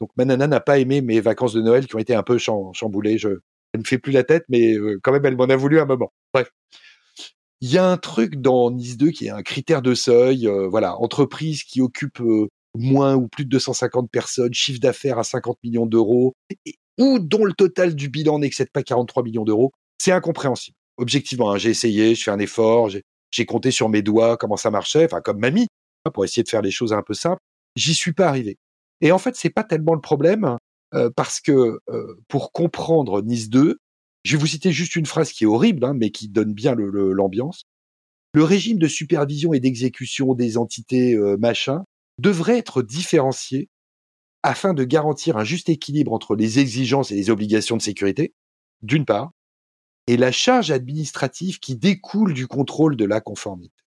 Donc Manana n'a pas aimé mes vacances de Noël qui ont été un peu chamboulées. Je, elle me fait plus la tête, mais euh, quand même, elle m'en a voulu un moment. Bref. Il y a un truc dans Nice 2 qui est un critère de seuil. Euh, voilà, entreprise qui occupe euh, moins ou plus de 250 personnes, chiffre d'affaires à 50 millions d'euros, ou dont le total du bilan n'excède pas 43 millions d'euros. C'est incompréhensible. Objectivement, hein, j'ai essayé, je fais un effort, j'ai compté sur mes doigts comment ça marchait, enfin comme mamie, hein, pour essayer de faire les choses un peu simples. J'y suis pas arrivé. Et en fait, c'est pas tellement le problème parce que pour comprendre Nice 2, je vais vous citer juste une phrase qui est horrible, hein, mais qui donne bien l'ambiance. Le, régime de supervision et d'exécution des entités euh, machin devrait être différencié afin de garantir un juste équilibre entre les exigences et les obligations de sécurité, d'une part, et la charge administrative qui découle du contrôle de la conformité.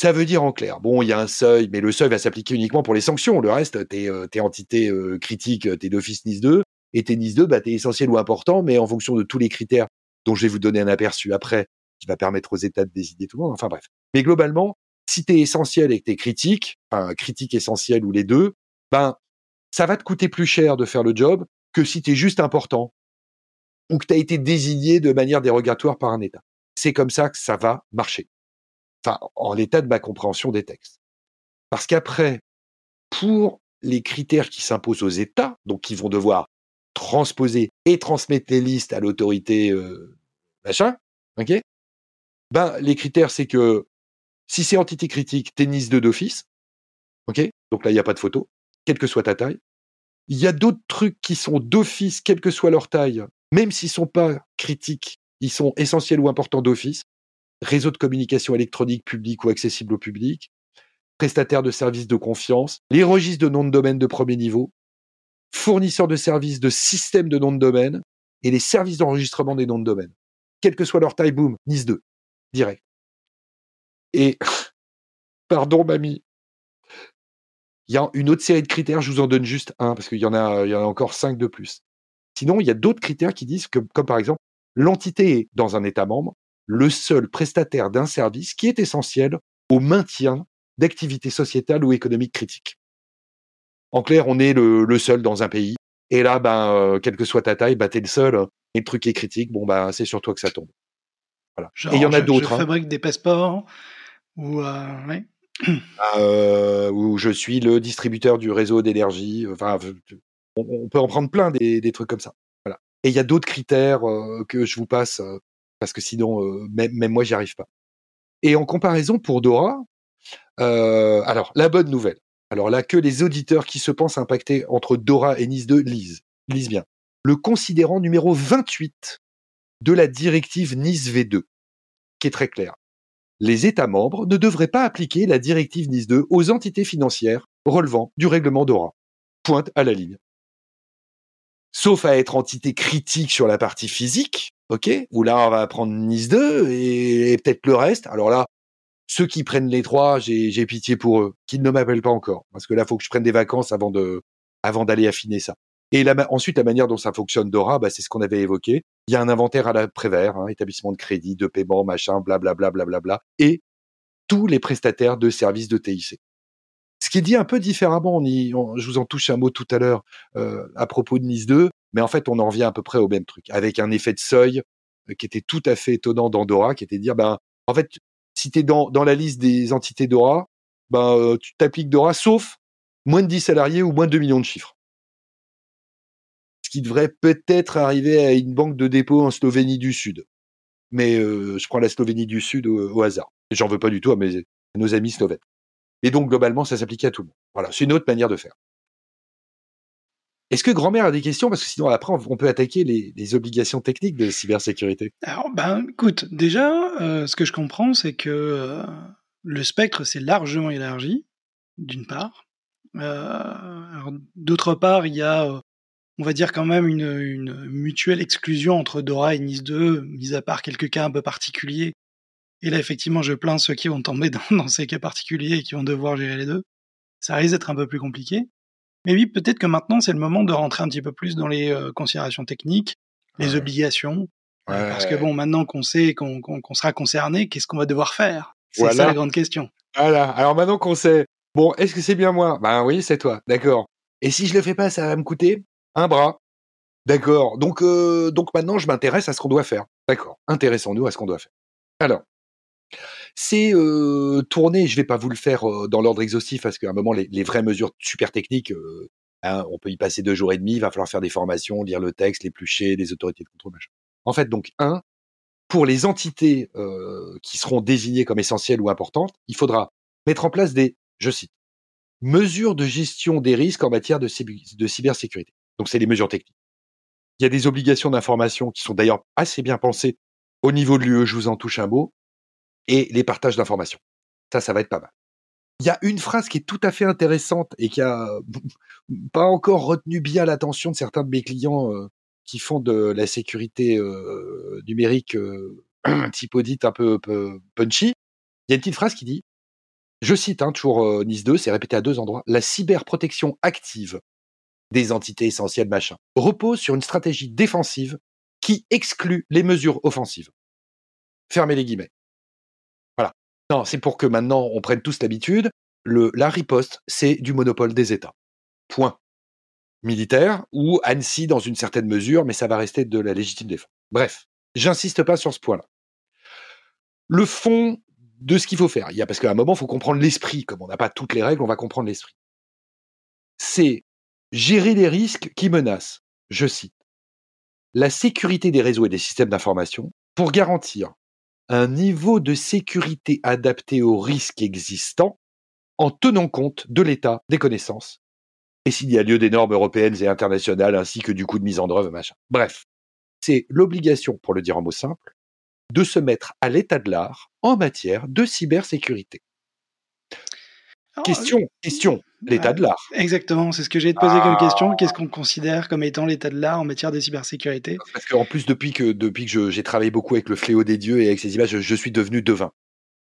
Ça veut dire en clair, bon, il y a un seuil, mais le seuil va s'appliquer uniquement pour les sanctions. Le reste, t'es euh, entité euh, critique, euh, t'es d'office NIS 2, et t'es NIS 2, bah, t'es essentiel ou important, mais en fonction de tous les critères dont je vais vous donner un aperçu après, qui va permettre aux États de décider tout le monde. Enfin bref. Mais globalement, si t'es essentiel et que t'es critique, enfin critique essentiel ou les deux, ben ça va te coûter plus cher de faire le job que si t'es juste important. ou que tu as été désigné de manière dérogatoire par un État. C'est comme ça que ça va marcher. En l'état de ma compréhension des textes. Parce qu'après, pour les critères qui s'imposent aux États, donc qui vont devoir transposer et transmettre les listes à l'autorité euh, machin, ok Ben les critères c'est que si c'est entité critique, t'es NIS 2 d'office, ok Donc là il n'y a pas de photo, quelle que soit ta taille. Il y a d'autres trucs qui sont d'office, quelle que soit leur taille, même s'ils sont pas critiques, ils sont essentiels ou importants d'office. Réseau de communication électronique public ou accessible au public, prestataires de services de confiance, les registres de noms de domaine de premier niveau, fournisseurs de services de systèmes de noms de domaine et les services d'enregistrement des noms de domaine. Quelle que soit leur taille, boum, NIS 2, direct. Et, pardon mamie, il y a une autre série de critères, je vous en donne juste un, parce qu'il y y en a encore cinq de plus. Sinon, il y a d'autres critères qui disent que, comme par exemple, l'entité est, dans un État membre, le seul prestataire d'un service qui est essentiel au maintien d'activités sociétales ou économiques critiques. En clair, on est le, seul dans un pays. Et là, ben, euh, quelle que soit ta taille, ben, t'es le seul. Et le truc est critique, bon, ben, c'est sur toi que ça tombe. Voilà. et il y en a d'autres. Je hein. fabrique des passeports ou euh, euh, où je suis le distributeur du réseau d'énergie. Enfin, on, peut en prendre plein des, des trucs comme ça. Voilà. Et il y a d'autres critères que je vous passe parce que sinon, même, même moi, j'y arrive pas. Et en comparaison pour Dora, euh, alors, la bonne nouvelle. Alors là, que les auditeurs qui se pensent impactés entre Dora et Nice 2 lisent. Lisent bien. Le considérant numéro 28 de la directive Nice V2, qui est très clair. Les États membres ne devraient pas appliquer la directive Nice 2 aux entités financières relevant du règlement Dora. Pointe à la ligne. Sauf à être entité critique sur la partie physique, ok, où là on va prendre Nice 2 et peut-être le reste. Alors là, ceux qui prennent les trois, j'ai pitié pour eux, qu'ils ne m'appellent pas encore, parce que là, faut que je prenne des vacances avant de, avant d'aller affiner ça. Et ensuite, la manière dont ça fonctionne Dora, bah, c'est ce qu'on avait évoqué. Il y a un inventaire à la Prévert, hein, établissement de crédit, de paiement, machin, blablabla, blablabla, bla, bla, et tous les prestataires de services de TIC. Ce qui est dit un peu différemment, je vous en touche un mot tout à l'heure euh, à propos de Nice 2, mais en fait, on en revient à peu près au même truc, avec un effet de seuil euh, qui était tout à fait étonnant dans Dora, qui était de dire, ben, en fait, si tu es dans, la liste des entités Dora, ben, euh, tu t'appliques Dora, sauf moins de 10 salariés ou moins de 2 millions de chiffres. Ce qui devrait peut-être arriver à une banque de dépôt en Slovénie du Sud. Mais je prends la Slovénie du Sud au, hasard. J'en veux pas du tout à, mes, à nos amis slovènes. Et donc, globalement, ça s'applique à tout le monde. Voilà, c'est une autre manière de faire. Est-ce que grand-mère a des questions? Parce que sinon, après, on peut attaquer les, obligations techniques de cybersécurité. Alors, ben, écoute, déjà, euh, ce que je comprends, c'est que euh, le spectre s'est largement élargi, d'une part. Euh, d'autre part, il y a, on va dire, quand même une, mutuelle exclusion entre Dora et Nice 2, mis à part quelques cas un peu particuliers. Et là, effectivement, je plains ceux qui vont tomber dans, dans ces cas particuliers et qui vont devoir gérer les deux. Ça risque d'être un peu plus compliqué. Mais oui, peut-être que maintenant, c'est le moment de rentrer un petit peu plus dans les euh, considérations techniques, les obligations. Euh, parce que bon, maintenant qu'on sait qu'on sera concerné, qu'est-ce qu'on va devoir faire? C'est ça la grande question. Voilà. Alors maintenant qu'on sait, bon, est-ce que c'est bien moi? Ben oui, c'est toi. D'accord. Et si je le fais pas, ça va me coûter un bras. D'accord. Donc, euh, donc maintenant, je m'intéresse à ce qu'on doit faire. D'accord. Intéressons-nous à ce qu'on doit faire. Alors, c'est tourné, je vais pas vous le faire dans l'ordre exhaustif parce qu'à un moment, les, vraies mesures super techniques, hein, on peut y passer deux jours et demi, il va falloir faire des formations, lire le texte, l'éplucher, des autorités de contrôle, machin. En fait, donc, un, pour les entités qui seront désignées comme essentielles ou importantes, il faudra mettre en place des, je cite, mesures de gestion des risques en matière de, de cybersécurité. Donc, c'est les mesures techniques. Il y a des obligations d'information qui sont d'ailleurs assez bien pensées au niveau de l'UE, je vous en touche un mot, et les partages d'informations. Ça, ça va être pas mal. Il y a une phrase qui est tout à fait intéressante et qui a pas encore retenu bien l'attention de certains de mes clients euh, qui font de la sécurité euh, numérique euh, type audit un peu, punchy. Il y a une petite phrase qui dit, je cite hein, toujours Nice 2, c'est répété à deux endroits, la cyberprotection active des entités essentielles machin repose sur une stratégie défensive qui exclut les mesures offensives. Fermez les guillemets. Non, c'est pour que maintenant on prenne tous l'habitude. La riposte, c'est du monopole des États. Point. militaire ou Annecy dans une certaine mesure, mais ça va rester de la légitime défense. Bref, j'insiste pas sur ce point-là. Le fond de ce qu'il faut faire, il y a parce qu'à un moment, il faut comprendre l'esprit. Comme on n'a pas toutes les règles, on va comprendre l'esprit. C'est gérer les risques qui menacent, je cite, la sécurité des réseaux et des systèmes d'information pour garantir un niveau de sécurité adapté aux risques existants en tenant compte de l'état des connaissances et s'il y a lieu des normes européennes et internationales ainsi que du coût de mise en œuvre, machin. Bref, c'est l'obligation, pour le dire en mots simples, de se mettre à l'état de l'art en matière de cybersécurité. Question, question, l'état de l'art. Exactement, c'est ce que j'ai te poser comme question. Qu'est-ce qu'on considère comme étant l'état de l'art en matière de cybersécurité? Parce qu'en plus, depuis que, depuis que j'ai travaillé beaucoup avec le fléau des dieux et avec ces images, je, je suis devenu devin.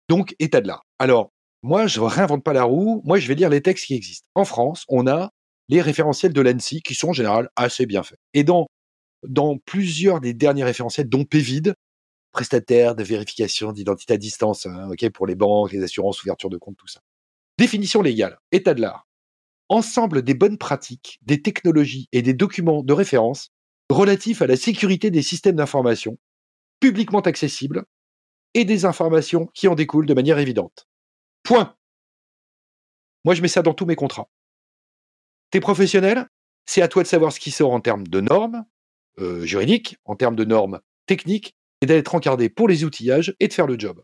Donc, état de l'art. Alors, moi, je réinvente pas la roue. Moi, je vais lire les textes qui existent. En France, on a les référentiels de l'ANSI qui sont en général assez bien faits. Et dans, dans plusieurs des derniers référentiels, dont PVID, prestataire de vérification d'identité à distance, hein, ok, pour les banques, les assurances, ouverture de compte, tout ça. Définition légale, état de l'art. Ensemble des bonnes pratiques, des technologies et des documents de référence relatifs à la sécurité des systèmes d'information, publiquement accessibles, et des informations qui en découlent de manière évidente. Point. Moi, je mets ça dans tous mes contrats. T'es professionnel, c'est à toi de savoir ce qui sort en termes de normes euh, juridiques, en termes de normes techniques, et d'être encadré pour les outillages et de faire le job.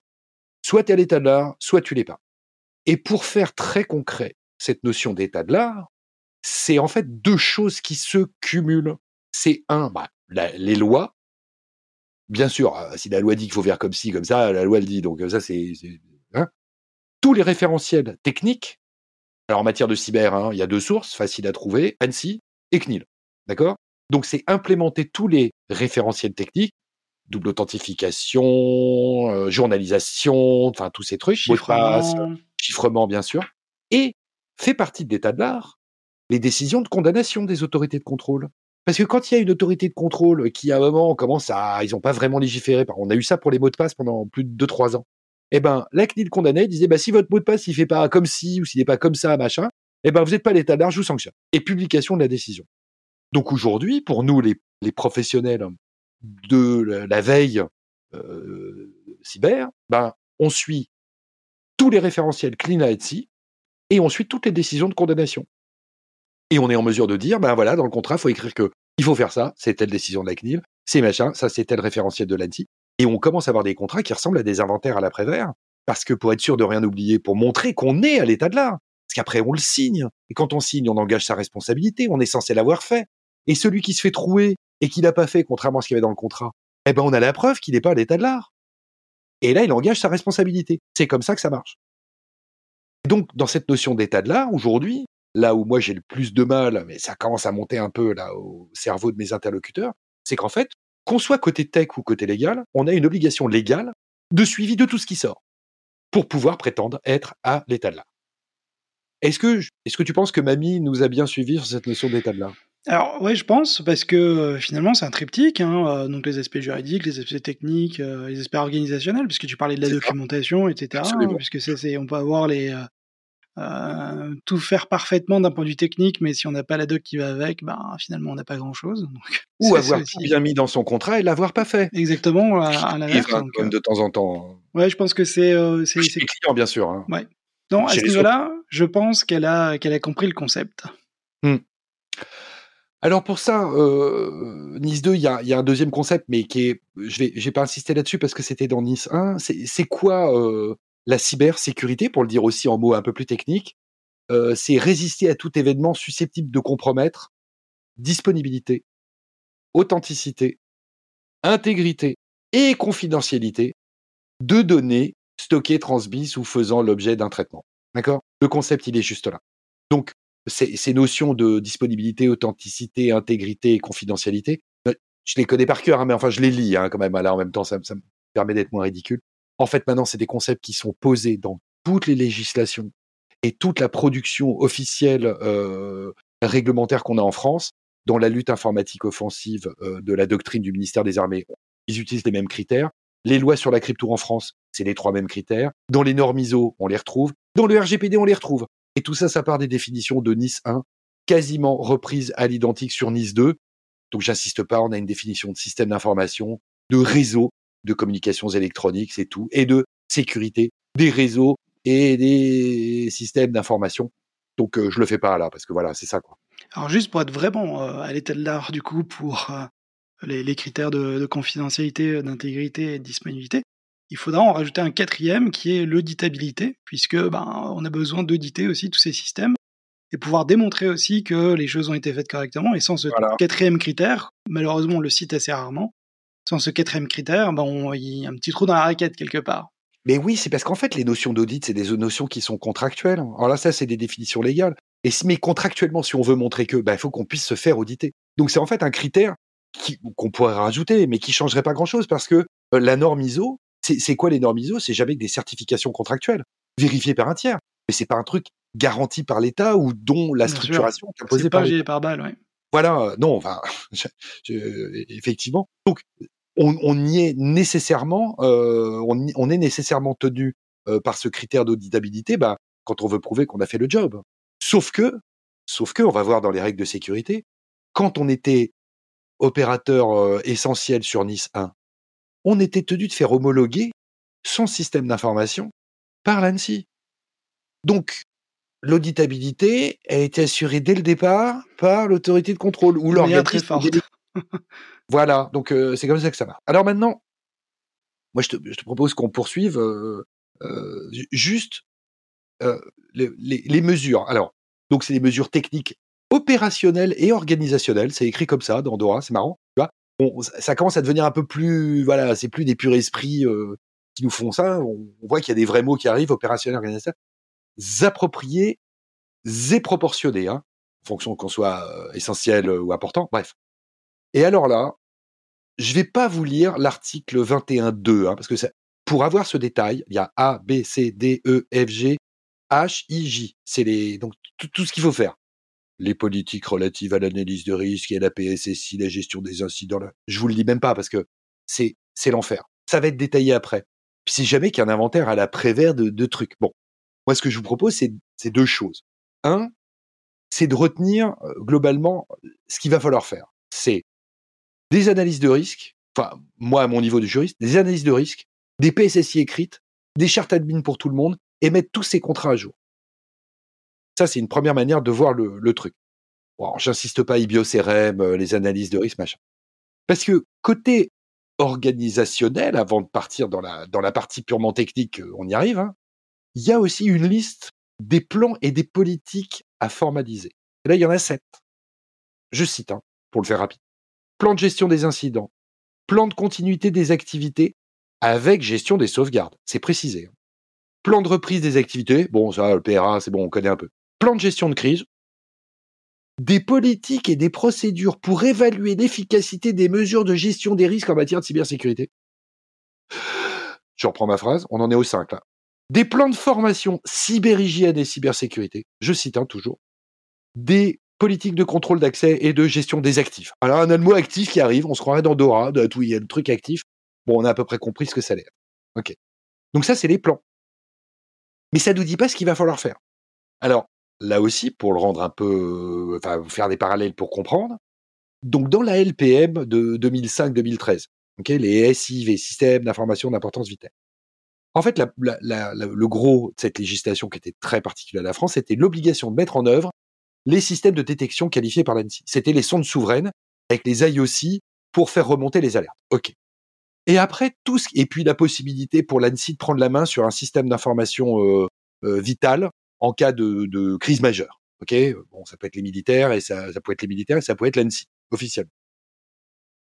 Soit tu es à l'état de l'art, soit tu l'es pas. Et pour faire très concret cette notion d'état de l'art, c'est en fait deux choses qui se cumulent. C'est un, bah, les lois. Bien sûr, euh, si la loi dit qu'il faut faire comme ci, comme ça, la loi le dit. Donc ça, c'est hein. tous les référentiels techniques. Alors en matière de cyber, hein, il y a deux sources faciles à trouver ANSI et CNIL. D'accord? Donc c'est implémenter tous les référentiels techniques double authentification, euh, journalisation, enfin tous ces trucs, chiffrement. chiffrement bien sûr, et fait partie de l'état de l'art les décisions de condamnation des autorités de contrôle. Parce que quand il y a une autorité de contrôle qui à un moment commence à, ils n'ont pas vraiment légiféré, on a eu ça pour les mots de passe pendant plus de 2-3 ans. Eh ben, la CNIL condamnait, disait, bah, si votre mot de passe, il fait pas comme ci, ou s'il n'est pas comme ça, machin, eh ben, vous n'êtes pas l'état d'art, je vous sanctionne. Et publication de la décision. Donc aujourd'hui, pour nous, les, les professionnels de la veille euh, cyber, ben, on suit tous les référentiels Clean Etsy et on suit toutes les décisions de condamnation. Et on est en mesure de dire, ben voilà, dans le contrat, il faut écrire que il faut faire ça, c'est telle décision de la CNIL, c'est machin, ça c'est tel référentiel de l'ANSI. Et on commence à avoir des contrats qui ressemblent à des inventaires à l'après-vert, parce que pour être sûr de rien oublier, pour montrer qu'on est à l'état de l'art, parce qu'après on le signe, et quand on signe, on engage sa responsabilité, on est censé l'avoir fait. Et celui qui se fait trouer et qu'il n'a pas fait, contrairement à ce qu'il y avait dans le contrat, eh ben on a la preuve qu'il n'est pas à l'état de l'art. Et là, il engage sa responsabilité. C'est comme ça que ça marche. Donc, dans cette notion d'état de l'art, aujourd'hui, là où moi j'ai le plus de mal, mais ça commence à monter un peu là au cerveau de mes interlocuteurs, c'est qu'en fait, qu'on soit côté tech ou côté légal, on a une obligation légale de suivi de tout ce qui sort pour pouvoir prétendre être à l'état de l'art. Est-ce que, est-ce que tu penses que Mamie nous a bien suivis sur cette notion d'état de l'art? Alors ouais, je pense parce que euh, finalement c'est un triptyque, hein, euh, donc les aspects juridiques, les aspects techniques, euh, les aspects organisationnels, puisque tu parlais de la documentation, etc. Hein, puisque c'est, on peut avoir les tout faire parfaitement d'un point de vue technique, mais si on n'a pas la doc qui va avec, ben finalement on n'a pas grand chose. Ou avoir tout bien mis dans son contrat et l'avoir pas fait. Exactement, à, l'inverse. Comme de temps en temps. Ouais, je pense que c'est c'est, c'est client bien sûr. Hein. Ouais. Non, à ce niveau-là, je pense qu'elle a qu'elle a compris le concept. Mmh. Alors pour ça, euh, Nice 2, il y a, un deuxième concept, mais qui est, je vais, j'ai pas insisté là-dessus parce que c'était dans Nice 1. C'est quoi euh, la cybersécurité, pour le dire aussi en mots un peu plus techniques? Euh, C'est résister à tout événement susceptible de compromettre disponibilité, authenticité, intégrité et confidentialité de données stockées, transmises ou faisant l'objet d'un traitement. D'accord? Le concept, il est juste là. Donc, ces, notions de disponibilité, authenticité, intégrité et confidentialité, euh, je les connais par cœur, hein, mais enfin je les lis hein, quand même. Là, en même temps, ça, me permet d'être moins ridicule. En fait, maintenant, c'est des concepts qui sont posés dans toutes les législations et toute la production officielle euh, réglementaire qu'on a en France, dans la lutte informatique offensive euh, de la doctrine du ministère des Armées. Ils utilisent les mêmes critères. Les lois sur la crypto en France, c'est les trois mêmes critères. Dans les normes ISO, on les retrouve. Dans le RGPD, on les retrouve. Et tout ça, ça part des définitions de Nice 1, quasiment reprise à l'identique sur Nice 2. Donc j'insiste pas, on a une définition de système d'information, de réseau de communications électroniques, c'est tout, et de sécurité des réseaux et des systèmes d'information. Donc euh, je le fais pas là parce que voilà, c'est ça quoi. Alors juste pour être vraiment euh, à l'état de l'art du coup pour euh, les, critères de confidentialité, d'intégrité et de disponibilité, il faudra en rajouter un quatrième qui est l'auditabilité, puisque ben, on a besoin d'auditer aussi tous ces systèmes et pouvoir démontrer aussi que les choses ont été faites correctement. Et sans ce voilà. quatrième critère, malheureusement on le cite assez rarement, sans ce quatrième critère, ben, on, il y a un petit trou dans la raquette quelque part. Mais oui, c'est parce qu'en fait, les notions d'audit, c'est des notions qui sont contractuelles. Alors là, ça, c'est des définitions légales. Et mais contractuellement, si on veut montrer que, ben, il faut qu'on puisse se faire auditer. Donc c'est en fait un critère qu'on pourrait rajouter, mais qui changerait pas grand-chose parce que euh, la norme ISO, c'est quoi les normes ISO? C'est jamais que des certifications contractuelles vérifiées par un tiers. Mais c'est pas un truc garanti par l'État ou dont la structuration est imposée par par balle, ouais. Voilà, euh, non, enfin, je, je, effectivement. Donc, on, on, y est nécessairement, euh, on, y, on, est nécessairement tenu euh, par ce critère d'auditabilité, bah, quand on veut prouver qu'on a fait le job. Sauf que, sauf que, on va voir dans les règles de sécurité, quand on était opérateur essentiel sur Nice 1, on était tenu de faire homologuer son système d'information par l'ANSI. Donc, l'auditabilité a été assurée dès le départ par l'autorité de contrôle ou l'organisme. voilà, donc euh, c'est comme ça que ça marche. Alors maintenant, moi je te, je te propose qu'on poursuive euh, euh, juste les, les, les, mesures. Alors, donc c'est des mesures techniques opérationnelles et organisationnelles. C'est écrit comme ça dans Dora, c'est marrant. On, ça commence à devenir un peu plus, voilà, c'est plus des purs esprits qui nous font ça. On, voit qu'il y a des vrais mots qui arrivent, opérationnels, organisationnels appropriés et proportionnés, hein, en fonction qu'on soit euh, essentiel ou important. Bref. Et alors là, je vais pas vous lire l'article 21.2, hein, parce que pour avoir ce détail, il y a A, B, C, D, E, F, G, H, I, J. C'est les donc tout ce qu'il faut faire. Les politiques relatives à l'analyse de risque et la PSSI, la gestion des incidents. Là. Je vous le dis même pas parce que c'est l'enfer. Ça va être détaillé après. Puis c'est jamais qu'il y a un inventaire à la prévère de, de trucs. Bon, moi, ce que je vous propose, c'est deux choses. Un, c'est de retenir euh, globalement ce qu'il va falloir faire. C'est des analyses de risque, enfin, moi, à mon niveau de juriste, des analyses de risque, des PSSI écrites, des chartes admin pour tout le monde, et mettre tous ces contrats à jour. Ça, c'est une première manière de voir le, truc. Bon, j'insiste pas, IBIO-CRM, euh, les analyses de risque, machin. Parce que côté organisationnel, avant de partir dans la, partie purement technique, euh, on y arrive, hein, il y a aussi une liste des plans et des politiques à formaliser. Là, il y en a sept. Je cite, hein, pour le faire rapide. Plan de gestion des incidents, plan de continuité des activités avec gestion des sauvegardes. C'est précisé. Hein. Plan de reprise des activités. Bon, ça, le PRA, c'est bon, on connaît un peu. Plan de gestion de crise. Des politiques et des procédures pour évaluer l'efficacité des mesures de gestion des risques en matière de cybersécurité. Je reprends ma phrase. On en est au 5 là des plans de formation cyberhygiène et cybersécurité, je cite hein, toujours, des politiques de contrôle d'accès et de gestion des actifs. Alors, on a le mot actif qui arrive, on se croirait dans Dora, tout, il y a le truc actif. Bon, on a à peu près compris ce que ça allait. OK. Donc ça, c'est les plans. Mais ça ne nous dit pas ce qu'il va falloir faire. Alors, là aussi, pour le rendre un peu, enfin, faire des parallèles pour comprendre, donc dans la LPM de 2005-2013, ok, les SIV, systèmes d'information d'importance vitale, en fait, le gros de cette législation qui était très particulière à la France, c'était l'obligation de mettre en œuvre les systèmes de détection qualifiés par l'ANSI. C'était les sondes souveraines avec les IOC pour faire remonter les alertes. OK. Et après, tout ce, et puis la possibilité pour l'ANSI de prendre la main sur un système d'information euh, euh, vital en cas de, crise majeure. OK? Bon, ça peut être les militaires et ça, peut être les militaires et ça peut être l'ANSI officiellement.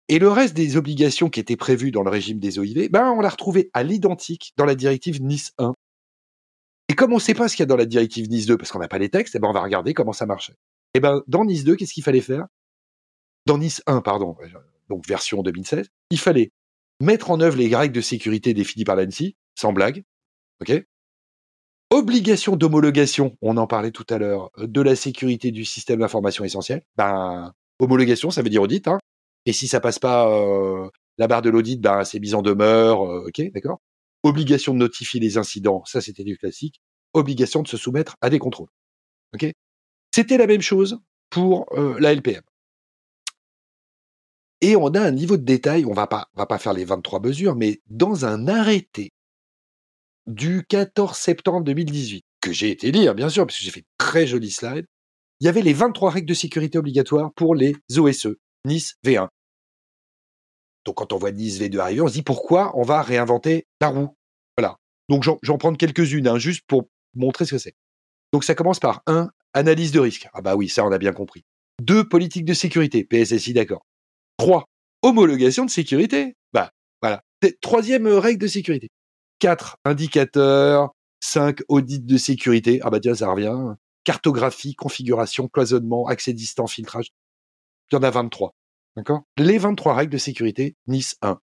Et le reste des obligations qui étaient prévues dans le régime des OIV, ben, on l'a retrouvé à l'identique dans la directive Nice 1. Et comme on ne sait pas ce qu'il y a dans la directive Nice 2, parce qu'on n'a pas les textes, eh ben, on va regarder comment ça marchait. Et eh ben, dans Nice 2, qu'est-ce qu'il fallait faire? Dans Nice 1, pardon, donc version 2016, il fallait mettre en œuvre les règles de sécurité définies par l'ANSI, sans blague, ok? Obligation d'homologation, on en parlait tout à l'heure, de la sécurité du système d'information essentiel. Ben, homologation, ça veut dire audit, hein. Et si ça passe pas euh, la barre de l'audit, ben c'est mise en demeure, euh, ok, d'accord. Obligation de notifier les incidents, ça c'était du classique. Obligation de se soumettre à des contrôles, ok. C'était la même chose pour euh, la LPM. Et on a un niveau de détail, on va pas, on va pas faire les 23 mesures, mais dans un arrêté du 14 septembre 2018, que j'ai été lire, bien sûr, parce que j'ai fait très joli slide, il y avait les 23 règles de sécurité obligatoires pour les OSE, Nice V1. Donc quand on voit Nice V2 arriver, on se dit pourquoi on va réinventer la roue? Voilà. Donc j'en prends quelques-unes, hein, juste pour montrer ce que c'est. Donc ça commence par un analyse de risque. Ah bah oui, ça on a bien compris. Deux politique de sécurité, PSSI d'accord. Trois homologation de sécurité. Bah voilà. Troisième règle de sécurité. Quatre indicateurs. Cinq audits de sécurité. Ah bah tiens, ça revient. Cartographie, configuration, cloisonnement, accès distant, filtrage. Il y en a 23. D'accord? Les 23 règles de sécurité, Nice 1.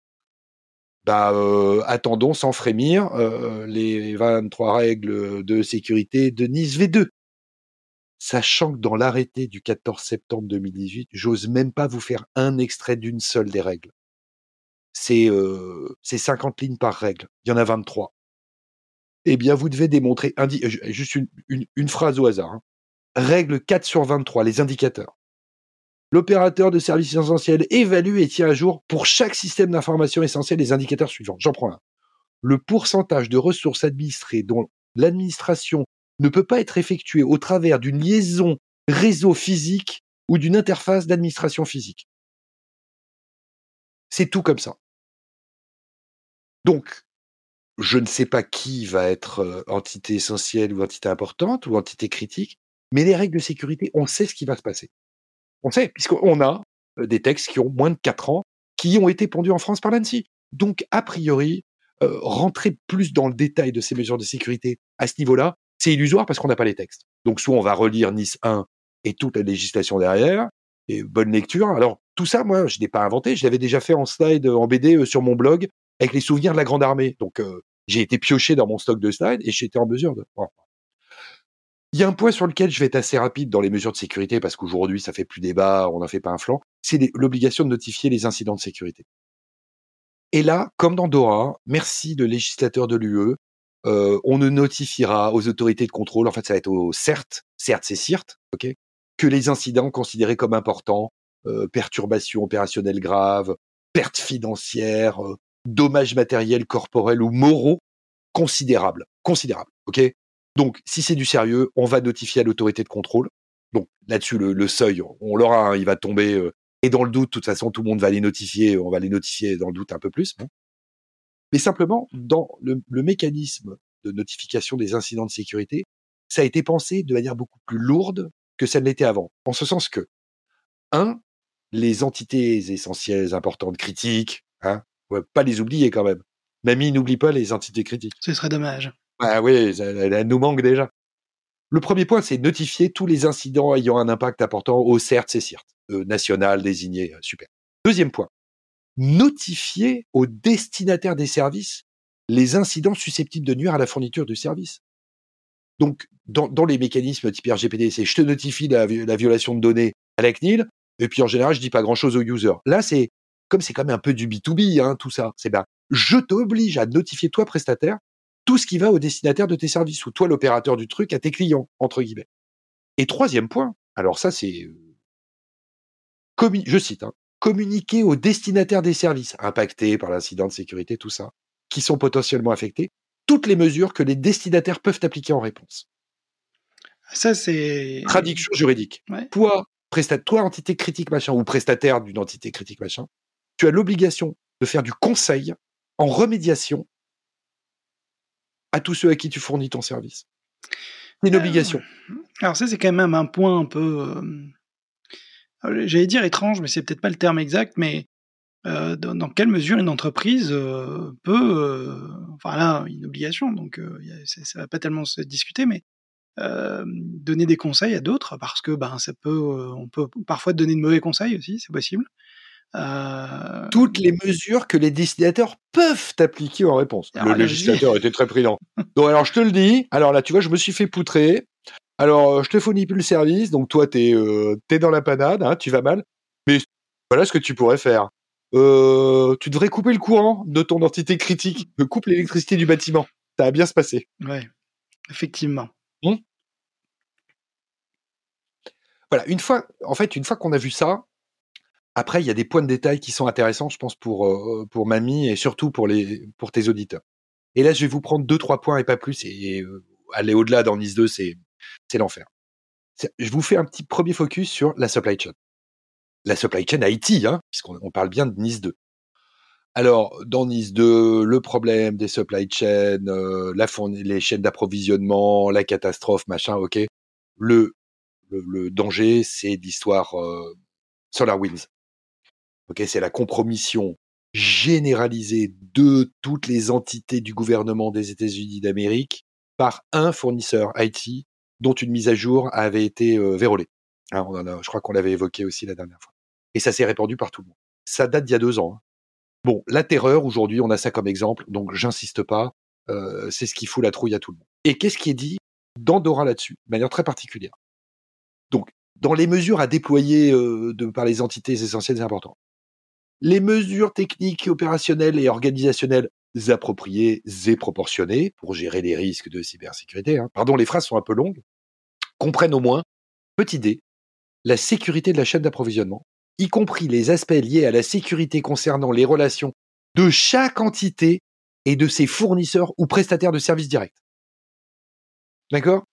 Bah, euh, attendons sans frémir euh, les 23 règles de sécurité de Nice V2. Sachant que dans l'arrêté du 14 septembre 2018, j'ose même pas vous faire un extrait d'une seule des règles. C'est euh, 50 lignes par règle. Il y en a 23. Eh bien, vous devez démontrer, juste une, phrase au hasard. Hein. Règle 4 sur 23, les indicateurs l'opérateur de services essentiels évalue et tient à jour pour chaque système d'information essentiel les indicateurs suivants. J'en prends un. Le pourcentage de ressources administrées dont l'administration ne peut pas être effectuée au travers d'une liaison réseau physique ou d'une interface d'administration physique. C'est tout comme ça. Donc, je ne sais pas qui va être entité essentielle ou entité importante ou entité critique, mais les règles de sécurité, on sait ce qui va se passer. On sait, puisqu'on a des textes qui ont moins de 4 ans, qui ont été pondus en France par l'ANSI. Donc, a priori, rentrer plus dans le détail de ces mesures de sécurité à ce niveau-là, c'est illusoire parce qu'on n'a pas les textes. Donc, soit on va relire Nice 1 et toute la législation derrière, et bonne lecture. Alors, tout ça, moi, je n'ai pas inventé, je l'avais déjà fait en slide, en BD euh, sur mon blog, avec les souvenirs de la Grande Armée. Donc, j'ai été pioché dans mon stock de slides et j'étais en mesure de... Il y a un point sur lequel je vais être assez rapide dans les mesures de sécurité parce qu'aujourd'hui ça fait plus débat, on n'en fait pas un flanc. C'est l'obligation de notifier les incidents de sécurité. Et là, comme dans Dora, merci le législateur de l'UE, euh, on ne notifiera aux autorités de contrôle, en fait ça va être au CERT, CERT c'est CIRT, ok, que les incidents considérés comme importants, euh, perturbations opérationnelles graves, pertes financières, euh, dommages matériels, corporels ou moraux considérables, considérables, ok? Donc, si c'est du sérieux, on va notifier à l'autorité de contrôle. Donc là-dessus, le, seuil, on l'aura, hein, il va tomber. Euh, et dans le doute, de toute façon, tout le monde va les notifier. On va les notifier dans le doute un peu plus. Mais simplement, dans le, mécanisme de notification des incidents de sécurité, ça a été pensé de manière beaucoup plus lourde que ça ne l'était avant. En ce sens que, un, les entités essentielles, importantes, critiques, hein, pas les oublier quand même. Mamie n'oublie pas les entités critiques. Ce serait dommage. Ah oui, elle, nous manque déjà. Le premier point, c'est notifier tous les incidents ayant un impact important au CERT, et CIRT, euh, national désigné, euh, super. Deuxième point, notifier aux destinataires des services les incidents susceptibles de nuire à la fourniture du service. Donc, dans, les mécanismes type RGPD, c'est je te notifie la, violation de données à la CNIL, et puis en général, je dis pas grand-chose aux users. Là, c'est comme c'est quand même un peu du B2B, hein, tout ça. C'est ben, je t'oblige à notifier toi prestataire tout ce qui va au destinataire de tes services, ou toi l'opérateur du truc, à tes clients, entre guillemets. Et troisième point, alors ça c'est, euh, je cite, hein, communiquer aux destinataires des services impactés par l'incident de sécurité, tout ça, qui sont potentiellement affectés, toutes les mesures que les destinataires peuvent appliquer en réponse. Ça c'est... Traduction juridique. Toi, toi, entité critique machin, ou prestataire d'une entité critique machin, tu as l'obligation de faire du conseil en remédiation à tous ceux à qui tu fournis ton service. C'est une euh, obligation. Alors ça, c'est quand même un point un peu, euh, j'allais dire étrange, mais c'est peut-être pas le terme exact, mais euh, dans, quelle mesure une entreprise peut, enfin là, une obligation, donc ça, ça va pas tellement se discuter, mais donner des conseils à d'autres, parce que ben ça peut, on peut parfois donner de mauvais conseils aussi, c'est possible. Euh, Toutes les mesures que les destinataires peuvent appliquer en réponse. le législateur était très prudent. Donc alors je te le dis, alors là tu vois, je me suis fait poutrer. Alors euh, je te fournis plus le service, donc toi t'es euh, es dans la panade, hein, tu vas mal. Mais voilà ce que tu pourrais faire. Euh, tu devrais couper le courant de ton entité critique, coupe l'électricité du bâtiment. Ça va bien se passer. Ouais, effectivement. Voilà, une fois, en fait, une fois qu'on a vu ça, après, il y a des points de détail qui sont intéressants, je pense, pour, euh, pour Mamie et surtout pour, les, pour tes auditeurs. Et là, je vais vous prendre deux, trois points et pas plus. Et euh, aller au-delà dans Nice 2, c'est, l'enfer. Je vous fais un petit premier focus sur la supply chain. La supply chain Haïti, hein, puisqu'on on parle bien de Nice 2. Alors, dans Nice 2, le problème des supply chains, euh, la les chaînes d'approvisionnement, la catastrophe, machin, ok. Le, le, le danger, c'est l'histoire euh, SolarWinds. C'est la compromission généralisée de toutes les entités du gouvernement des États-Unis d'Amérique par un fournisseur IT dont une mise à jour avait été euh, vérolée. On je crois qu'on l'avait évoqué aussi la dernière fois. Et ça s'est répandu par tout le monde. Ça date d'il y a deux ans. Hein. Bon, la terreur, aujourd'hui, on a ça comme exemple, donc j'insiste pas. Euh, c'est ce qui fout la trouille à tout le monde. Et qu'est-ce qui est dit dans Dora là-dessus, de manière très particulière? Donc, dans les mesures à déployer euh, par les entités essentielles et importantes, les mesures techniques, opérationnelles et organisationnelles appropriées et proportionnées pour gérer les risques de cybersécurité, hein. pardon, les phrases sont un peu longues, comprennent au moins, petite idée, la sécurité de la chaîne d'approvisionnement, y compris les aspects liés à la sécurité concernant les relations de chaque entité et de ses fournisseurs ou prestataires de services directs. D'accord?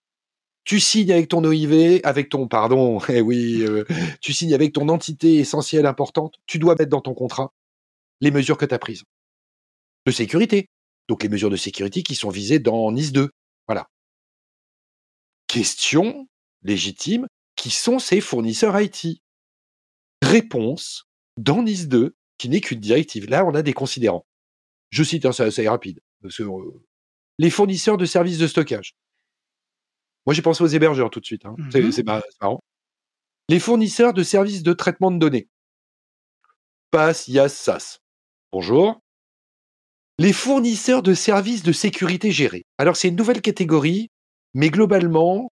Tu signes avec ton OIV, avec ton, pardon, eh oui, euh, tu signes avec ton entité essentielle importante, tu dois mettre dans ton contrat les mesures que tu as prises. De sécurité. Donc les mesures de sécurité qui sont visées dans NIS 2. Voilà. Question légitime, qui sont ces fournisseurs IT Réponse dans NIS 2, qui n'est qu'une directive. Là, on a des considérants. Je cite, hein, ça, rapide. Euh, les fournisseurs de services de stockage. Moi, j'ai pensé aux hébergeurs tout de suite. Hein. Mmh c'est marrant. Les fournisseurs de services de traitement de données. PAS, IAS, SAS. Bonjour. Les fournisseurs de services de sécurité gérés. Alors, c'est une nouvelle catégorie, mais globalement,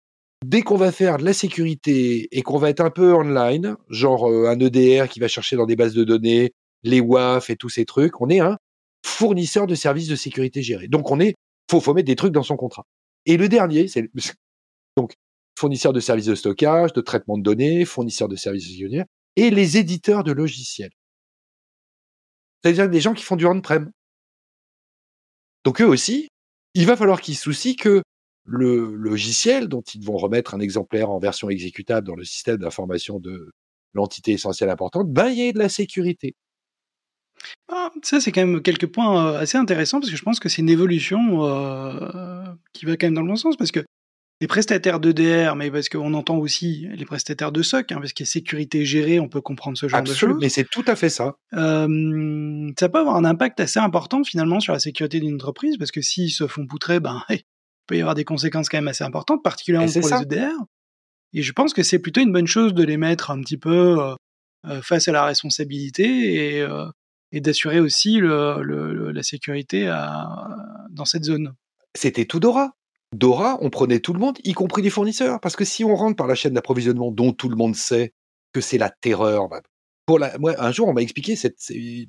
dès qu'on va faire de la sécurité et qu'on va être un peu online, genre euh, un EDR qui va chercher dans des bases de données, les WAF et tous ces trucs, on est un fournisseur de services de sécurité gérés. Donc, on est, faut, faut mettre des trucs dans son contrat. Et le dernier, c'est donc, fournisseurs de services de stockage, de traitement de données, fournisseurs de services sécuritaires, et les éditeurs de logiciels. C'est-à-dire des gens qui font du on-prem. Donc eux aussi, il va falloir qu'ils soucient que le logiciel dont ils vont remettre un exemplaire en version exécutable dans le système d'information de l'entité essentielle importante, ben, il y ait de la sécurité. Ah, ça, c'est quand même quelques points euh, assez intéressants parce que je pense que c'est une évolution euh, qui va quand même dans le bon sens parce que les prestataires d'EDR, mais parce qu'on entend aussi les prestataires de SOC, hein, parce qu'il y a sécurité gérée, on peut comprendre ce genre de choses. mais c'est tout à fait ça. Euh, ça peut avoir un impact assez important finalement sur la sécurité d'une entreprise, parce que s'ils se font poutrer, ben, il peut y avoir des conséquences quand même assez importantes, particulièrement pour les EDR. Et je pense que c'est plutôt une bonne chose de les mettre un petit peu euh, euh, face à la responsabilité et, et d'assurer aussi le, le, la sécurité à, dans cette zone. C'était tout Dora. On prenait tout le monde, y compris les fournisseurs. Parce que si on rentre par la chaîne d'approvisionnement dont tout le monde sait que c'est la terreur, bah, pour la, moi, un jour, on m'a expliqué cette,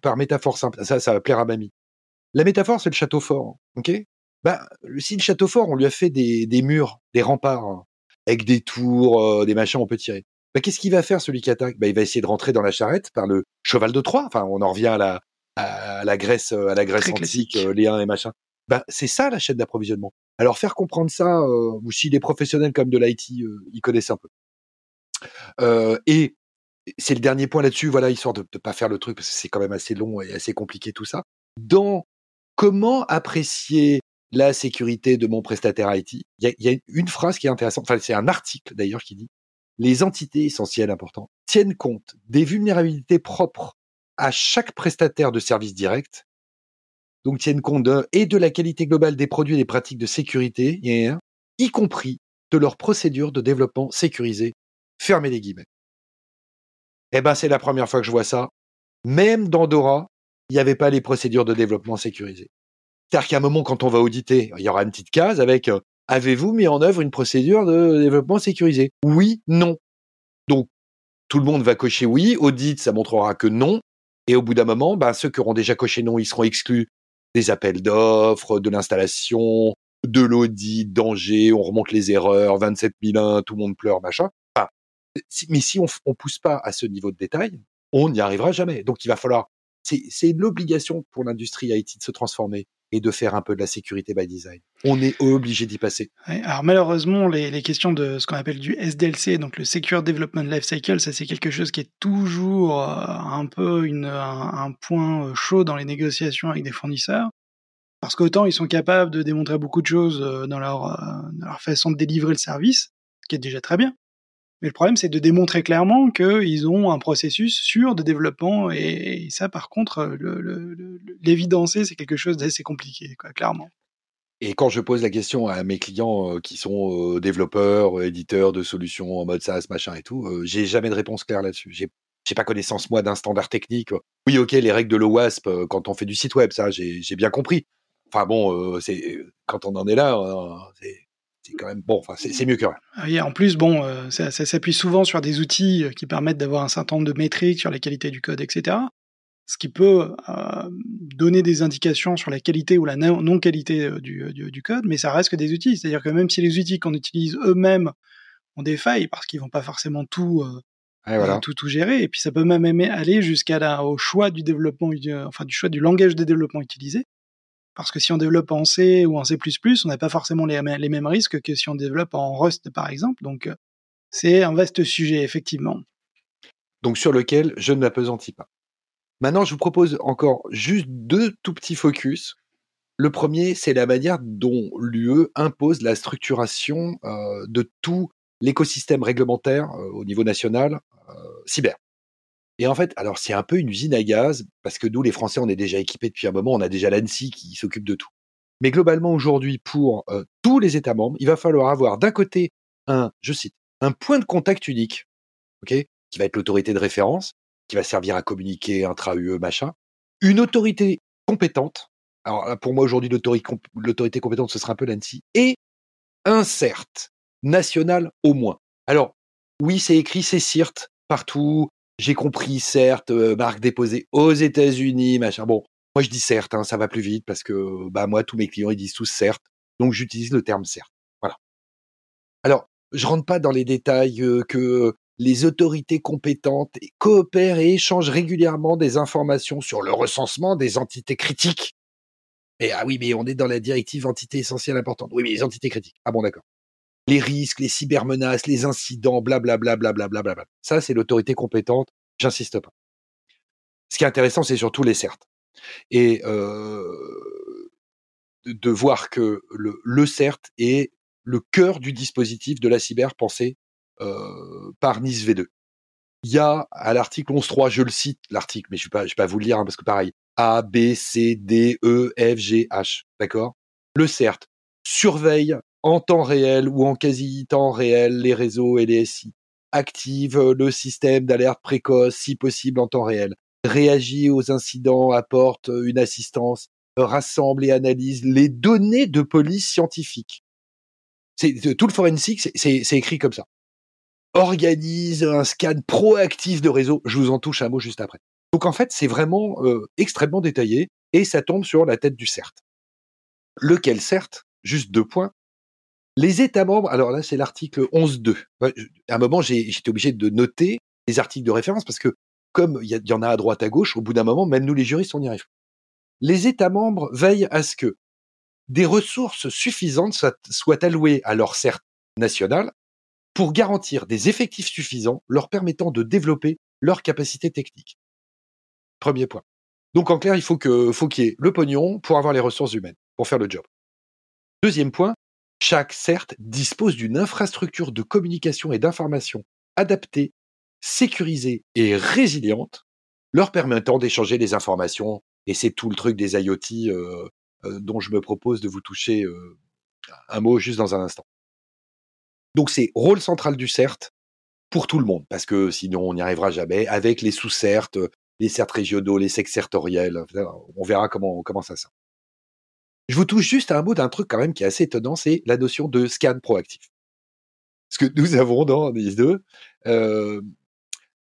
par métaphore simple. Ça, ça va plaire à mamie. La métaphore, c'est le château fort. OK? Bah, si le château fort, on lui a fait des, des murs, des remparts, hein, avec des tours, euh, des machins, on peut tirer. Bah, qu'est-ce qu'il va faire, celui qui attaque? Bah, il va essayer de rentrer dans la charrette par le cheval de Troie. Enfin, on en revient à la, à la Grèce, à la Grèce antique, euh, les uns et machin. Bah, c'est ça la chaîne d'approvisionnement. Alors faire comprendre ça, euh, ou si les professionnels comme de l'IT, euh, ils connaissent un peu. Euh, et c'est le dernier point là-dessus, voilà, histoire de ne pas faire le truc, parce que c'est quand même assez long et assez compliqué tout ça. Dans comment apprécier la sécurité de mon prestataire IT, il y a, y a, une phrase qui est intéressante, enfin c'est un article d'ailleurs qui dit les entités essentielles importantes tiennent compte des vulnérabilités propres à chaque prestataire de service direct donc tiennent compte et de la qualité globale des produits et des pratiques de sécurité, y compris de leurs procédures de développement sécurisé. Fermez les guillemets. Eh ben, c'est la première fois que je vois ça. Même dans Dora, il n'y avait pas les procédures de développement sécurisé. C'est-à-dire qu'à un moment, quand on va auditer, il y aura une petite case avec euh, Avez-vous mis en œuvre une procédure de développement sécurisé Oui, non. Donc, tout le monde va cocher oui. Audit, ça montrera que non. Et au bout d'un moment, ben, ceux qui auront déjà coché non, ils seront exclus des appels d'offres, de l'installation, de l'audit, danger, on remonte les erreurs, 27 001, tout le monde pleure, machin. Mais si on ne pousse pas à ce niveau de détail, on n'y arrivera jamais. Donc il va falloir, c'est l'obligation pour l'industrie IT de se transformer et de faire un peu de la sécurité by design. On est obligé d'y passer. Alors malheureusement, les, questions de ce qu'on appelle du SDLC, donc le Secure Development Life Cycle, ça c'est quelque chose qui est toujours euh, un peu un, point euh, chaud dans les négociations avec des fournisseurs. Parce qu'autant ils sont capables de démontrer beaucoup de choses euh, dans leur, dans leur façon de délivrer le service, ce qui est déjà très bien. Mais le problème, c'est de démontrer clairement qu'ils ont un processus sûr de développement. Et, ça, par contre, l'évidencer, c'est quelque chose d'assez compliqué, clairement. Et quand je pose la question à mes clients euh, qui sont euh, développeurs, éditeurs de solutions en mode SaaS, machin et tout, euh, j'ai jamais de réponse claire là-dessus. J'ai j'ai pas connaissance moi d'un standard technique. Oui, ok, les règles de l'OWASP quand on fait du site web, ça j'ai bien compris. Enfin bon, quand on en est là, euh, c'est quand même bon. Enfin, c'est mieux que rien. Ah oui, en plus, bon, euh, ça, ça s'appuie souvent sur des outils euh, qui permettent d'avoir un certain nombre de métriques sur la qualité du code, etc. Ce qui peut euh, donner des indications sur la qualité ou la non- non-qualité du, du- du code, mais ça reste que des outils. C'est-à-dire que même si les outils qu'on utilise eux-mêmes ont des failles, parce qu'ils vont pas forcément tout, euh, Ouais, voilà. tout, tout gérer, et puis ça peut même aller jusqu'à au choix du développement, enfin du choix du langage de développement utilisé. Parce que si on développe en C ou en C++, on n'a pas forcément les, mêmes risques que si on développe en Rust, par exemple. Donc, euh, c'est un vaste sujet, effectivement. Donc sur lequel je ne m'apesantis pas. Maintenant, je vous propose encore juste deux tout petits focus. Le premier, c'est la manière dont l'UE impose la structuration euh, de tout l'écosystème réglementaire euh, au niveau national cyber. Et en fait, alors c'est un peu une usine à gaz, parce que nous, les Français, on est déjà équipés depuis un moment, on a déjà l'ANSI qui s'occupe de tout. Mais globalement, aujourd'hui, pour euh, tous les États membres, il va falloir avoir d'un côté un, je cite, un point de contact unique, ok, qui va être l'autorité de référence, qui va servir à communiquer intra-UE, machin, une autorité compétente. Alors pour moi, aujourd'hui, l'autorité compétente, ce sera un peu l'ANSI, et un CERT national au moins. Alors, oui, c'est écrit, c'est CIRT partout. J'ai compris, certes, euh, marque déposée aux États-Unis, machin. Bon, moi je dis certes, hein, ça va plus vite parce que bah moi tous mes clients ils disent tous certes, donc j'utilise le terme certes. Voilà. Alors, je rentre pas dans les détails euh, que les autorités compétentes coopèrent et échangent régulièrement des informations sur le recensement des entités critiques. Et ah oui, mais on est dans la directive entité essentielle importante. Oui, mais les entités critiques. Ah bon, d'accord les risques, les cybermenaces, les incidents, blablabla, blablabla, blablabla. Ça, c'est l'autorité compétente. J'insiste pas. Ce qui est intéressant, c'est surtout les certes. Et euh, de, voir que le, CERT est le cœur du dispositif de la cyber pensé euh, par Nice V2. Il y a à l'article 11.3, je le cite, l'article, mais je ne vais pas vous le lire hein, parce que pareil, A, B, C, D, E, F, G, H, d'accord? Le CERT surveille en temps réel ou en quasi temps réel les réseaux et les SI, active le système d'alerte précoce si possible en temps réel, réagit aux incidents, apporte une assistance, rassemble et analyse les données de police scientifique. C'est tout le forensic, c'est- écrit comme ça. Organise un scan proactif de réseau. Je vous en touche un mot juste après. Donc en fait, c'est vraiment euh, extrêmement détaillé et ça tombe sur la tête du CERT. Lequel CERT? Juste deux points. Les États membres, alors là c'est l'article 11.2. Ouais, je- À un moment, j'étais obligé de noter les articles de référence parce que comme il y, en a à droite à gauche, au bout d'un moment, même nous les juristes, on y arrive. Les États membres veillent à ce que des ressources suffisantes soient, allouées à leur CERT national pour garantir des effectifs suffisants leur permettant de développer leurs capacités techniques. Premier point. Donc en clair, il faut que faut qu'il y ait le pognon pour avoir les ressources humaines pour faire le job. Deuxième point, chaque CERT dispose d'une infrastructure de communication et d'information adaptée, sécurisée et résiliente, leur permettant d'échanger les informations. Et c'est tout le truc des IoT euh, euh, dont je me propose de vous toucher euh, un mot juste dans un instant. Donc c'est rôle central du CERT pour tout le monde, parce que sinon on n'y arrivera jamais, avec les sous-CERT, les CERT régionaux, les SEC certoriels, on verra comment, comment ça sort. Je vous touche juste à un mot d'un truc quand même qui est assez étonnant, c'est la notion de scan proactif. Ce que nous avons dans NIS2, euh,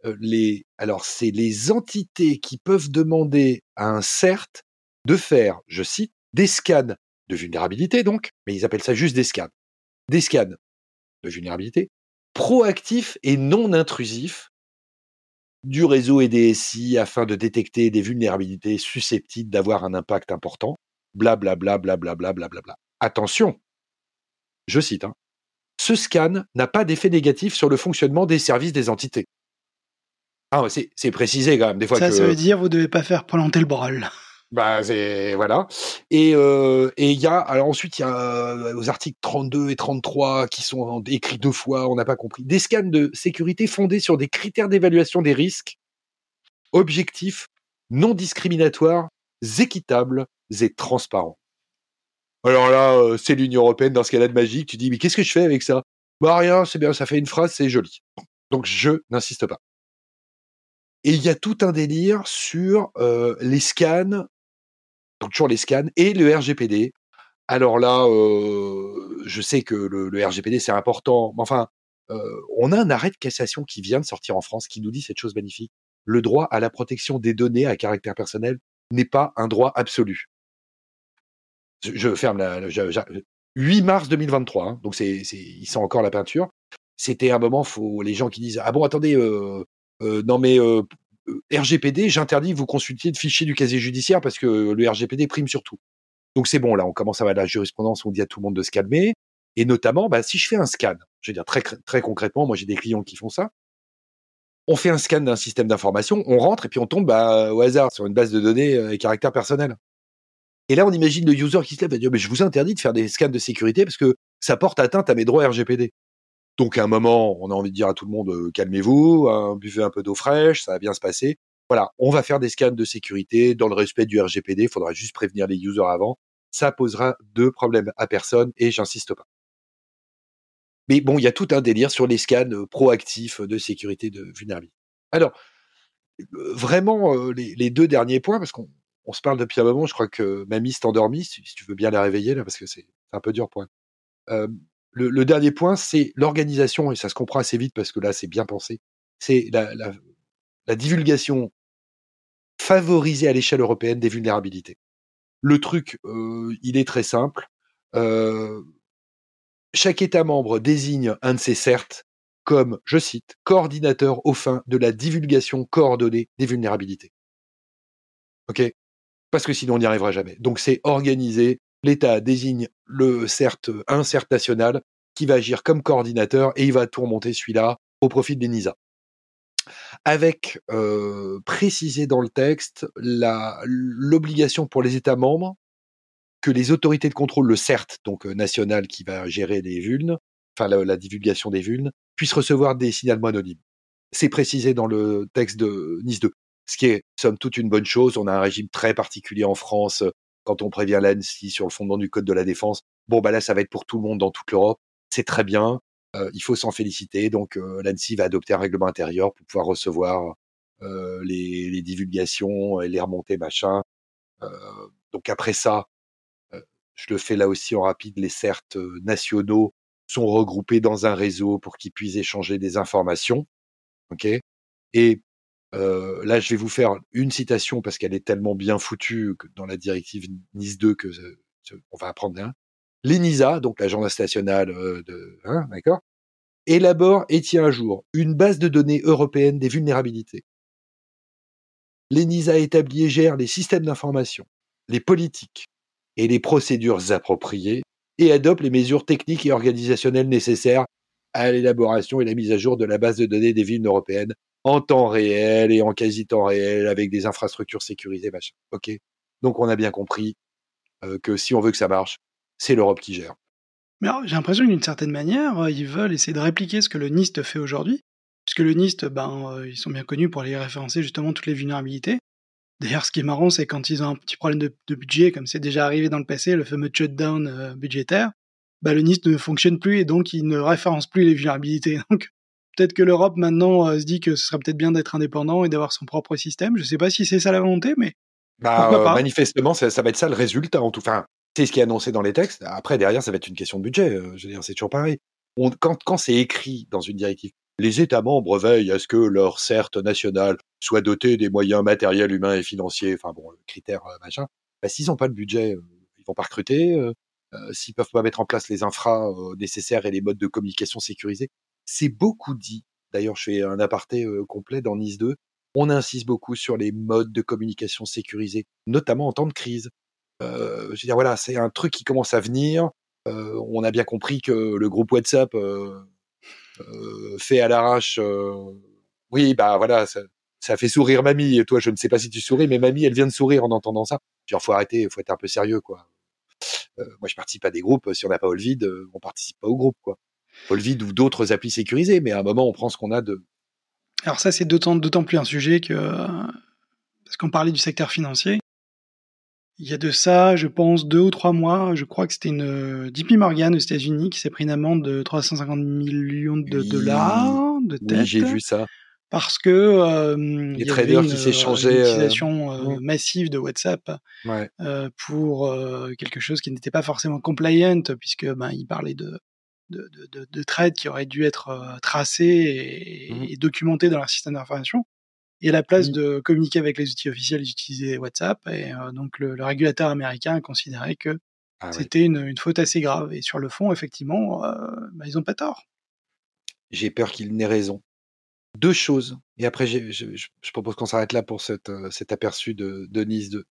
euh, les, alors c'est les entités qui peuvent demander à un CERT de faire, je cite, des scans de vulnérabilité donc, mais ils appellent ça juste des scans. Des scans de vulnérabilité, proactif et non intrusif du réseau et des SI afin de détecter des vulnérabilités susceptibles d'avoir un impact important. Blablabla, blablabla, blablabla. Attention, je cite, hein, ce scan n'a pas d'effet négatif sur le fonctionnement des services des entités. Ah, c'est précisé quand même des fois ça, que. Ça veut dire vous devez pas faire planter le bras. Bah c'est voilà. Et euh, et y a alors ensuite il y a euh, aux articles 32 et 33 qui sont écrits deux fois, on n'a pas compris. Des scans de sécurité fondés sur des critères d'évaluation des risques objectifs, non discriminatoires, équitables et transparents. Alors là, euh, c'est l'Union européenne dans ce cas-là de magique. Tu dis mais qu'est-ce que je fais avec ça? Bah rien, c'est bien, ça fait une phrase, c'est joli. Donc je n'insiste pas. Et il y a tout un délire sur euh, les scans donc toujours les scans et le RGPD. Alors là, euh, je sais que le, RGPD c'est important, mais enfin, on a un arrêt de cassation qui vient de sortir en France qui nous dit cette chose magnifique le droit à la protection des données à caractère personnel n'est pas un droit absolu. Je, ferme la. Je, je, 8 mars 2023, hein, donc c'est, ils sont encore la peinture. C'était un moment, faut les gens qui disent ah bon attendez, euh, euh, non mais euh, RGPD, j'interdis vous consultiez de fichiers du casier judiciaire parce que le RGPD prime sur tout. Donc c'est bon, là, on commence à avoir la jurisprudence, on dit à tout le monde de se calmer. Et notamment, bah, si je fais un scan, je veux dire très, très concrètement, moi j'ai des clients qui font ça. On fait un scan d'un système d'information, on rentre et puis on tombe bah, au hasard sur une base de données euh, et caractère personnel. Et là, on imagine le user qui se lève et dit mais je vous interdis de faire des scans de sécurité parce que ça porte atteinte à mes droits RGPD. Donc à un moment, on a envie de dire à tout le monde euh, calmez-vous, hein, buvez un peu d'eau fraîche, ça va bien se passer. Voilà, on va faire des scans de sécurité dans le respect du RGPD. Il faudra juste prévenir les users avant. Ça posera deux problèmes à personne et j'insiste pas. Mais bon, il y a tout un délire sur les scans euh, proactifs de sécurité de vulnérabilité. Alors, euh, vraiment, les, les deux derniers points, parce qu'on on se parle depuis un moment, je crois que Mamie s'est endormie, si, tu veux bien la réveiller là, parce que c'est un peu dur pour le, dernier point, c'est l'organisation, et ça se comprend assez vite parce que là, c'est bien pensé. C'est la, divulgation favorisée à l'échelle européenne des vulnérabilités. Le truc, il est très simple. Chaque État membre désigne un de ses CERT comme, je cite, coordinateur au fin de la divulgation coordonnée des vulnérabilités. OK? Parce que sinon, on n'y arrivera jamais. Donc, c'est organisé l'État désigne le CERT, un CERT national qui va agir comme coordinateur et il va tout remonter celui-là au profit de l'ENISA. Avec euh, précisé dans le texte l'obligation pour les États membres que les autorités de contrôle, le CERT, donc euh, national qui va gérer les vulnes, enfin la, la divulgation des vulnes, puissent recevoir des signalements anonymes. C'est précisé dans le texte de Nice 2, ce qui est somme toute une bonne chose. On a un régime très particulier en France quand on prévient l'ANSI sur le fondement du code de la défense, bon bah là ça va être pour tout le monde dans toute l'Europe, c'est très bien, il faut s'en féliciter. Donc euh, l'ANSI va adopter un règlement intérieur pour pouvoir recevoir les, les, divulgations et les remontées machin. Donc après ça, je le fais là aussi en rapide, les certes nationaux sont regroupés dans un réseau pour qu'ils puissent échanger des informations. Ok? Et là, je vais vous faire une citation parce qu'elle est tellement bien foutue dans la directive Nice 2 que on va apprendre un. L'ENISA, donc l'agence nationale de, hein, d'accord, élabore et tient à jour une base de données européenne des vulnérabilités. L'ENISA établit et gère les systèmes d'information, les politiques et les procédures appropriées et adopte les mesures techniques et organisationnelles nécessaires à l'élaboration et la mise à jour de la base de données des villes européennes en temps réel et en quasi temps réel avec des infrastructures sécurisées, machin. Ok. Donc on a bien compris euh, que si on veut que ça marche, c'est l'Europe qui gère. Mais j'ai l'impression que d'une certaine manière, euh, ils veulent essayer de répliquer ce que le NIST fait aujourd'hui, puisque le NIST, ben, euh, ils sont bien connus pour aller référencer justement toutes les vulnérabilités. D'ailleurs, ce qui est marrant, c'est quand ils ont un petit problème de, budget, comme c'est déjà arrivé dans le passé, le fameux shutdown budgétaire, bah, le NIST ne fonctionne plus et donc il ne référence plus les vulnérabilités. peut-être que l'Europe maintenant euh, se dit que ce serait peut-être bien d'être indépendant et d'avoir son propre système. Je ne sais pas si c'est ça la volonté, mais bah, euh, manifestement, ça, ça, va être ça le résultat. En tout, enfin, c'est ce qui est annoncé dans les textes. Après, derrière, ça va être une question de budget. Euh, je veux dire, c'est toujours pareil. On, quand quand c'est écrit dans une directive, les États membres veillent à ce que leur CERT national soit doté des moyens matériels, humains et financiers. Enfin bon, critères euh, machin. Bah, s'ils n'ont pas le budget, ils vont pas recruter. Euh, s'ils peuvent pas mettre en place les infras nécessaires et les modes de communication sécurisés, c'est beaucoup dit. D'ailleurs, je fais un aparté euh, complet dans Nice 2. On insiste beaucoup sur les modes de communication sécurisés, notamment en temps de crise. Euh, je voilà, c'est un truc qui commence à venir. Euh, on a bien compris que le groupe WhatsApp fait à l'arrache. oui, bah voilà, ça, ça fait sourire mamie. Et toi, je ne sais pas si tu souris, mais mamie, elle vient de sourire en entendant ça. Genre, faut arrêter, faut être un peu sérieux, quoi. Moi, je participe à des groupes. Si on n'a pas Olvid, on participe pas au groupe, quoi. Olvid ou d'autres applis sécurisées, mais à un moment, on prend ce qu'on a de. Alors ça, c'est d'autant d'autant plus un sujet que euh, parce qu'on parlait du secteur financier. Il y a de ça, je pense, deux ou trois mois, je crois que c'était une euh, JP Morgan aux États-Unis qui s'est pris une amende de 350 millions de Oui. dollars de tête Oui, j'ai vu ça. parce que euh, il y avait traders qui une, s'échangeaient, une euh, utilisation euh, massive de WhatsApp Ouais. euh, pour euh, quelque chose qui n'était pas forcément compliant puisque ben il parlait de de, de, de, de trades qui auraient dû être euh, tracés et, et documentés dans leur système d'information. Et à la place Mhm. de communiquer avec les outils officiels, ils utilisaient WhatsApp. Et euh, donc le, le régulateur américain a considéré que Ah c'était une, une faute assez grave. Et sur le fond, effectivement, euh, bah, ils ont pas tort. J'ai peur qu'il n'ait raison. Deux choses, et après je, propose qu'on s'arrête là pour cette, euh, cet aperçu de, de Nice 2.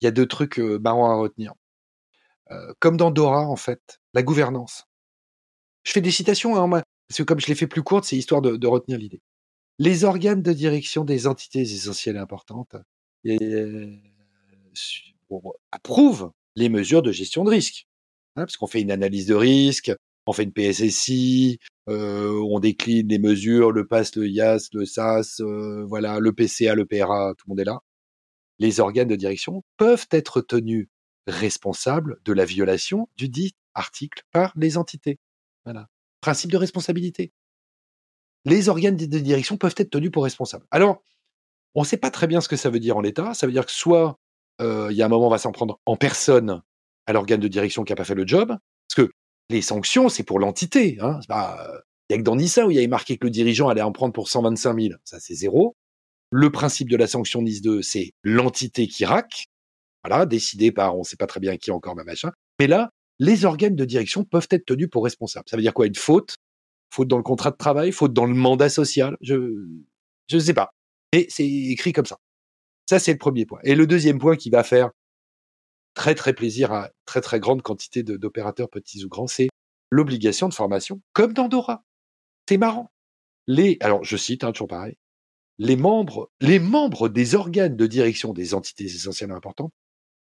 Il y a deux trucs marrants à retenir. Comme dans Dora, en fait, la gouvernance. Je fais des citations, hein, parce que comme je les fais plus courtes, c'est histoire de, retenir l'idée. Les organes de direction des entités essentielles et importantes euh, approuvent les mesures de gestion de risque. Hein, parce qu'on fait une analyse de risque, on fait une PSSI, euh, on décline les mesures, le PAS, le IAS, le SAS, euh, voilà, le PCA, le PRA, tout le monde est là. Les organes de direction peuvent être tenus responsables de la violation du dit article par les entités. Voilà. Principe de responsabilité. Les organes de direction peuvent être tenus pour responsables. Alors, on ne sait pas très bien ce que ça veut dire en l'état. Ça veut dire que soit euh, il y a un moment, on va s'en prendre en personne à l'organe de direction qui n'a pas fait le job, parce que les sanctions, c'est pour l'entité. Hein. Il y a que dans Nissa où il y avait marqué que le dirigeant allait en prendre pour 125 000. Ça, c'est zéro. Le principe de la sanction Nice 2, c'est l'entité qui raque. Voilà, décidé par on ne sait pas très bien qui encore, ma machin. Mais là, les organes de direction peuvent être tenus pour responsables. Ça veut dire quoi? Une faute? Faute dans le contrat de travail? Faute dans le mandat social? Je ne sais pas. Mais c'est écrit comme ça. Ça, c'est le premier point. Et le deuxième point qui va faire très très plaisir à très très grande quantité d'opérateurs petits ou grands, c'est l'obligation de formation, comme dans Dora. C'est marrant. Les, alors je cite, hein, toujours pareil, les membres, les membres des organes de direction des entités essentielles et importantes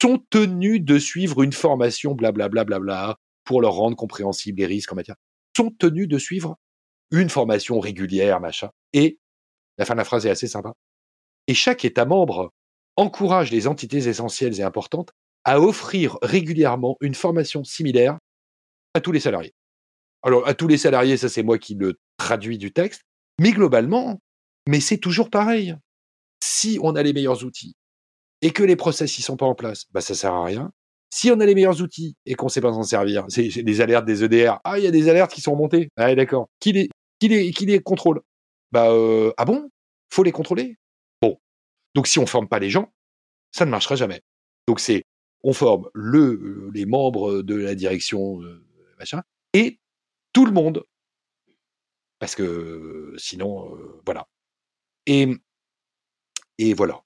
sont tenus de suivre une formation blablabla bla, pour leur rendre compréhensibles les risques en matière. Sont tenus de suivre une formation régulière, machin. Et la fin de la phrase est assez sympa. Et chaque État membre encourage les entités essentielles et importantes à offrir régulièrement une formation similaire à tous les salariés. Alors, à tous les salariés, ça c'est moi qui le traduis du texte, mais globalement, mais c'est toujours pareil. Si on a les meilleurs outils et que les process ne sont pas en place, bah ça sert à rien. Si on a les meilleurs outils et qu'on ne sait pas s'en servir, c'est des alertes des EDR. Ah, il y a des alertes qui sont montées. Ah, d'accord. Qui les, qui les, qui les contrôle? Bah, euh, ah bon? Faut les contrôler? Bon. Donc, si on forme pas les gens, ça ne marchera jamais. Donc, c'est on forme le, euh, les membres de la direction, euh, machin, et tout le monde. Parce que sinon, voilà. Et, et voilà.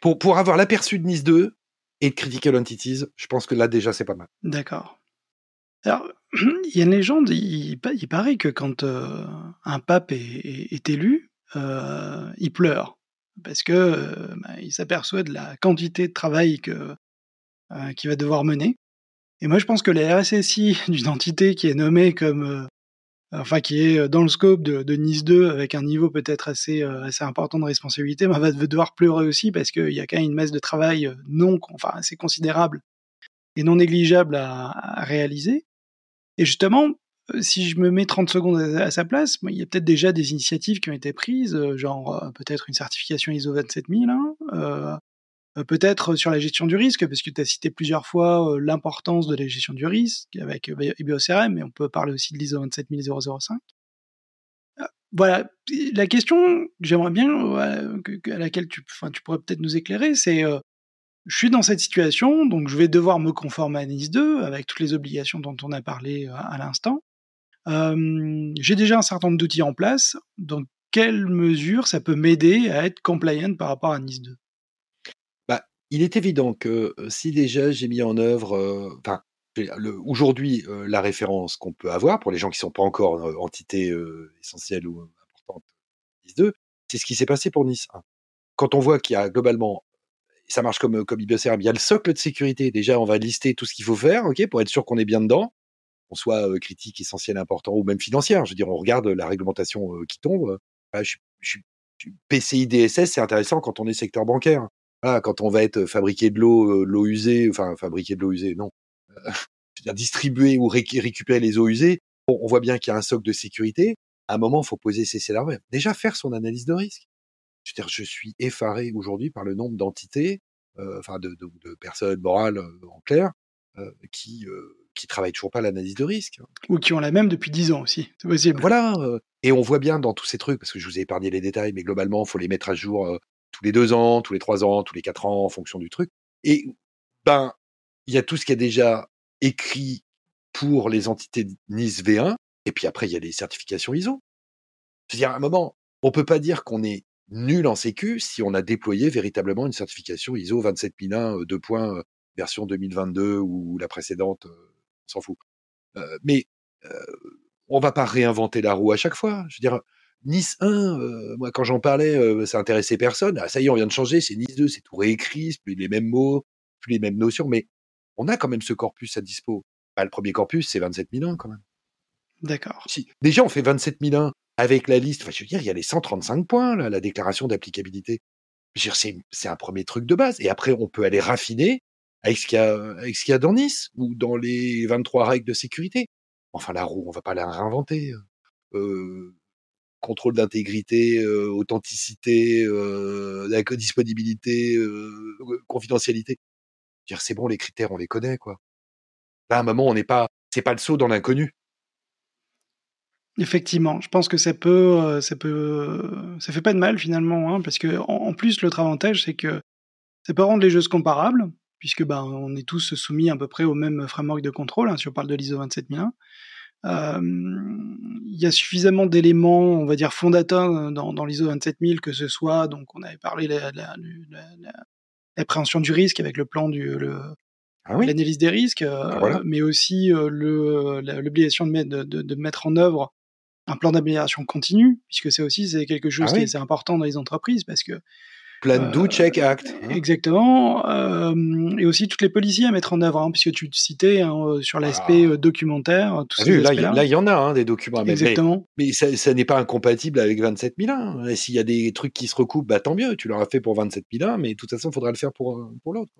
Pour, avoir l'aperçu de Nice 2 et de Critical Entities, je pense que là, déjà, c'est pas mal. D'accord. Alors, il y a une légende, il, pa- il paraît que quand euh, un pape est, élu, euh, il pleure. Parce que euh, bah, s'aperçoit de la quantité de travail que, qu'il va devoir mener. Et moi, je pense que la RSSI d'une entité qui est nommée comme. Euh, enfin, qui est dans le scope de, Nice 2 avec un niveau peut-être assez, euh, assez important de responsabilité, bah, va devoir pleurer aussi parce qu'il y a quand même une masse de travail euh, non, enfin, assez considérable et non négligeable à, réaliser. Et justement, euh, si je me mets 30 secondes à, sa place, il y a peut-être déjà des initiatives qui ont été prises, euh, genre euh, peut-être une certification ISO 27000, hein, euh, euh, peut-être sur la gestion du risque, parce que tu as cité plusieurs fois euh, l'importance de la gestion du risque avec euh, IBOCRM, mais on peut parler aussi de l'ISO 27005. Euh, Voilà, la question que j'aimerais bien, euh, à laquelle tu, enfin, tu pourrais peut-être nous éclairer, c'est euh, je suis dans cette situation, donc je vais devoir me conformer à NIS 2 avec toutes les obligations dont on a parlé euh, à l'instant. Euh, j'ai déjà un certain nombre d'outils en place. Dans quelle mesure ça peut m'aider à être compliant par rapport à NIS 2 bah, Il est évident que si déjà j'ai mis en œuvre, enfin, aujourd'hui, la référence qu'on peut avoir pour les gens qui ne sont pas encore entité essentielle ou importante NIS 2, c'est ce qui s'est passé pour NIS 1. Quand on voit qu'il y a globalement ça marche comme comme. Il y a le socle de sécurité. Déjà, on va lister tout ce qu'il faut faire, ok, pour être sûr qu'on est bien dedans qu'on soit critique, essentiel, important ou même financière. Je veux dire, on regarde la réglementation qui tombe. je, je, PCI DSS, c'est intéressant quand on est secteur bancaire. Voilà, quand on va être fabriqué de l'eau, l'eau usée, enfin fabriquer de l'eau usée, non, veux dire distribuer ou récupérer les eaux usées. on voit bien qu'il y a un socle de sécurité. À un moment, il faut poser ses scénarios. Déjà faire son analyse de risque. Je veux dire, je suis effaré aujourd'hui par le nombre d'entités, enfin de, de, de, personnes morales en clair, qui qui travaillent toujours pas l'analyse de risque. Ou qui ont la même depuis 10 ans aussi, c'est possible. Voilà, et on voit bien dans tous ces trucs, parce que je vous ai épargné les détails, mais globalement, il faut les mettre à jour tous les deux ans, tous les trois ans, tous les quatre ans, en fonction du truc. Et ben, il y a tout ce qui est déjà écrit pour les entités NIS V1, et puis après, il y a les certifications ISO. C'est-à-dire, à un moment, on peut pas dire qu'on est nul en sécu si on a déployé véritablement une certification ISO 27001 2 points version 2022 ou la précédente s'en fout. Euh, mais euh, on va pas réinventer la roue à chaque fois. Je veux dire, Nice 1, euh, moi quand j'en parlais, ça intéressait personne. Ah, ça y est, on vient de changer, c'est Nice 2, c'est tout réécrit, plus les mêmes mots, plus les mêmes notions, mais on a quand même ce corpus à dispo. Bah, le premier corpus, c'est 27 001 quand même. D'accord. Si, déjà, on fait 27 001 avec la liste. Enfin, je veux dire, il y a les 135 points, là, la déclaration d'applicabilité. C'est un premier truc de base. Et après, on peut aller raffiner avec ce qu'il y a, avec ce qu'il y a dans Nice ou dans les 23 règles de sécurité. Enfin, la roue, on va pas la réinventer. Euh, contrôle d'intégrité, euh, authenticité, euh, disponibilité, euh, confidentialité. C'est bon, les critères, on les connaît, quoi. Là, à un moment, on n'est pas, c'est pas le saut dans l'inconnu. Effectivement, je pense que ça peut, ça peut, ça fait pas de mal finalement, hein, parce que en, plus l'autre avantage, c'est que ça peut rendre les jeux comparables puisque ben, on est tous soumis à peu près au même framework de contrôle, hein, si on parle de l'ISO 27001. Euh, il y a suffisamment d'éléments, on va dire, fondateurs dans, dans l'ISO 27000, que ce soit, donc on avait parlé de l'appréhension du risque avec le plan du... Ah l'analyse des risques, euh, ah, mais aussi euh, l'obligation de, de, de, mettre en œuvre un plan d'amélioration continue, puisque c'est aussi c'est quelque chose ah qui est important dans les entreprises, parce que Plan do, check, act. Hein. Exactement. Euh, et aussi toutes les policiers à mettre en œuvre, hein, puisque tu citais hein, euh, sur l'aspect ah. euh, documentaire. Tout vu, là, il y en a des documents. Exactement. Mais, mais ça, ça n'est pas incompatible avec 27 001. Et s'il y a des trucs qui se recoupent, bah, tant mieux. Tu l'auras fait pour 27 001, mais de toute façon, il faudra le faire pour, pour l'autre.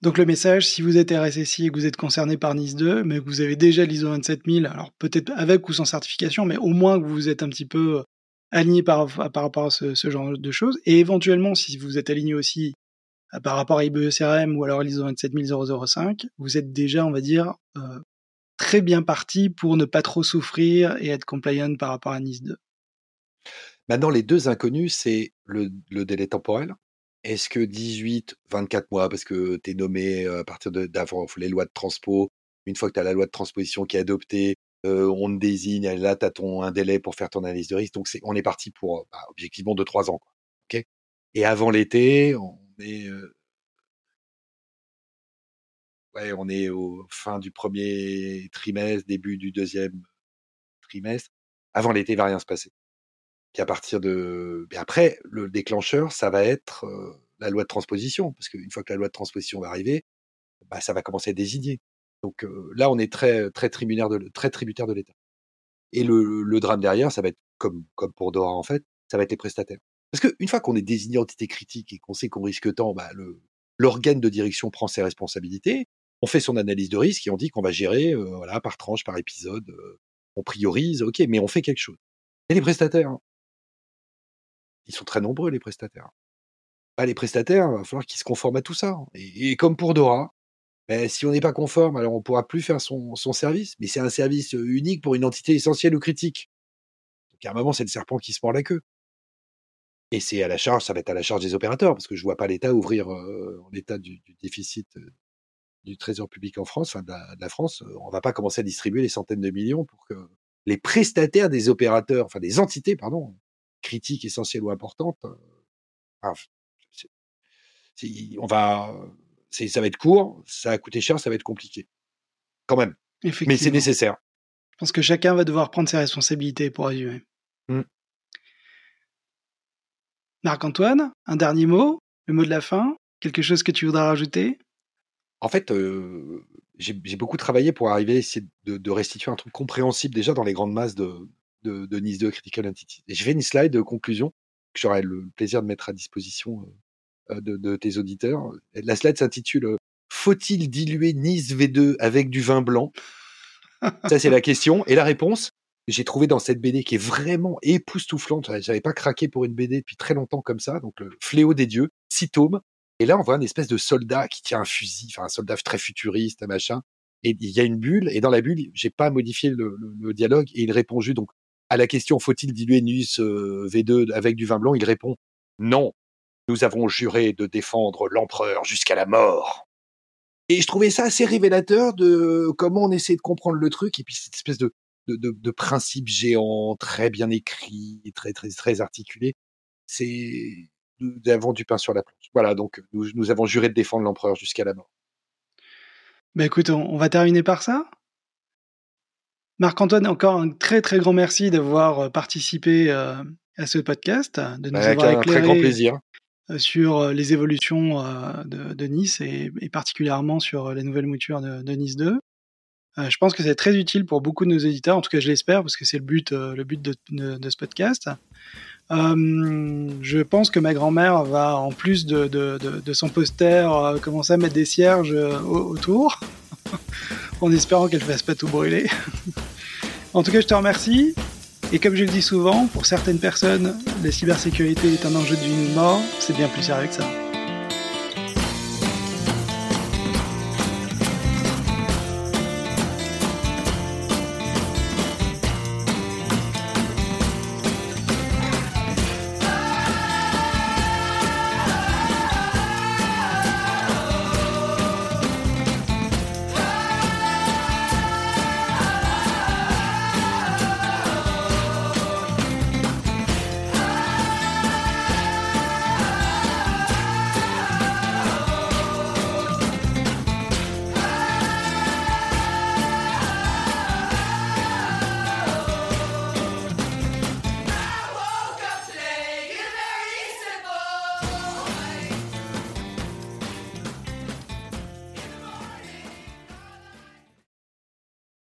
Donc le message, si vous êtes RSSI et que vous êtes concerné par NIS 2, mais que vous avez déjà l'ISO 27000, alors peut-être avec ou sans certification, mais au moins que vous êtes un petit peu aligné par, par rapport à ce, genre de choses. Et éventuellement, si vous êtes aligné aussi euh, par rapport à IBECRM ou alors l'ISO 27005, vous êtes déjà, on va dire, euh, très bien parti pour ne pas trop souffrir et être compliant par rapport à NIS 2. Maintenant, les deux inconnus, c'est le, délai temporel. Est-ce que 18, 24 mois, parce que tu es nommé euh, à partir d'avant les lois de transpo, une fois que tu as la loi de transposition qui est adoptée, on désigne, là, tu as ton, un délai pour faire ton analyse de risque. Donc, on est parti pour, bah, objectivement, de trois ans. Et avant l'été, on est, ouais, on est au fin du premier trimestre, début du deuxième trimestre. Avant l'été, il va rien se passer. Puis à partir de, après, le déclencheur, ça va être la loi de transposition, parce qu'une fois que la loi de transposition va arriver, bah, ça va commencer à désigner. Donc là, on est très, très tributaire de, l'État. Et le, drame derrière, ça va être comme, pour Dora en fait, ça va être les prestataires. Parce qu'une fois qu'on est désigné entité critique et qu'on sait qu'on risque tant, bah, l'organe de direction prend ses responsabilités, on fait son analyse de risque et on dit qu'on va gérer voilà, par tranche, par épisode, on priorise, ok, mais on fait quelque chose. Et les prestataires, hein. ils sont très nombreux les prestataires. Bah, les prestataires, il va falloir qu'ils se conforment à tout ça. et comme pour Dora, ben, si on n'est pas conforme, alors on pourra plus faire son, service. Mais c'est un service unique pour une entité essentielle ou critique. Donc à un moment, c'est le serpent qui se mord la queue. Et c'est à la charge, ça va être à la charge des opérateurs, parce que je vois pas l'État ouvrir en état du, déficit du trésor public en France, enfin de la, France. On va pas commencer à distribuer les centaines de millions pour que les prestataires des opérateurs, enfin des entités, pardon, critiques, essentielles ou importantes. Euh, on va, ça va être court, ça va coûter cher, ça va être compliqué, quand même. Mais c'est nécessaire. Je pense que chacun va devoir prendre ses responsabilités pour résumer. Mmh. Marc-Antoine, un dernier mot, le mot de la fin, quelque chose que tu voudrais rajouter? En fait, euh, j'ai beaucoup travaillé pour arriver à essayer de, restituer un truc compréhensible déjà dans les grandes masses de, de, Nice 2 Critical Entity. Et j'ai fait une slide de conclusion que j'aurai le plaisir de mettre à disposition euh, euh, de, tes auditeurs. La slide s'intitule Faut-il diluer Nice V2 avec du vin blanc? Ça, c'est la question. Et la réponse, j'ai trouvé dans cette BD qui est vraiment époustouflante. J'avais pas craqué pour une BD depuis très longtemps comme ça. Donc, le Fléau des dieux, six tomes. Et là, on voit une espèce de soldat qui tient un fusil, enfin un soldat très futuriste, un machin. Et il y a une bulle, et dans la bulle, j'ai pas modifié le, dialogue, et il répond juste donc à la question faut-il diluer Nus euh, V2 avec du vin blanc? Il répond non. Nous avons juré de défendre l'empereur jusqu'à la mort. Et je trouvais ça assez révélateur de comment on essaie de comprendre le truc, et puis cette espèce de, de, de, de principe géant, très bien écrit, très très très articulé. C'est nous avons du pain sur la planche. Voilà, donc nous, avons juré de défendre l'empereur jusqu'à la mort. Bah écoute, on, va terminer par ça. Marc-Antoine, encore un très très grand merci d'avoir euh, participé euh, à ce podcast, de nous Avec avoir un très grand plaisir. Euh, sur les évolutions de, Nice et, particulièrement sur la nouvelle mouture de, Nice 2. je pense que c'est très utile pour beaucoup de nos éditeurs, en tout cas je l'espère, parce que c'est le but, le but de, ce podcast. Euh, je pense que ma grand-mère va, en plus de, son poster, euh, commencer à mettre des cierges euh, autour, en espérant qu'elle fasse pas tout brûler. en tout cas, je te remercie. Et comme je le dis souvent, pour certaines personnes, la cybersécurité est un enjeu de vie ou de mort. C'est bien plus sérieux que ça.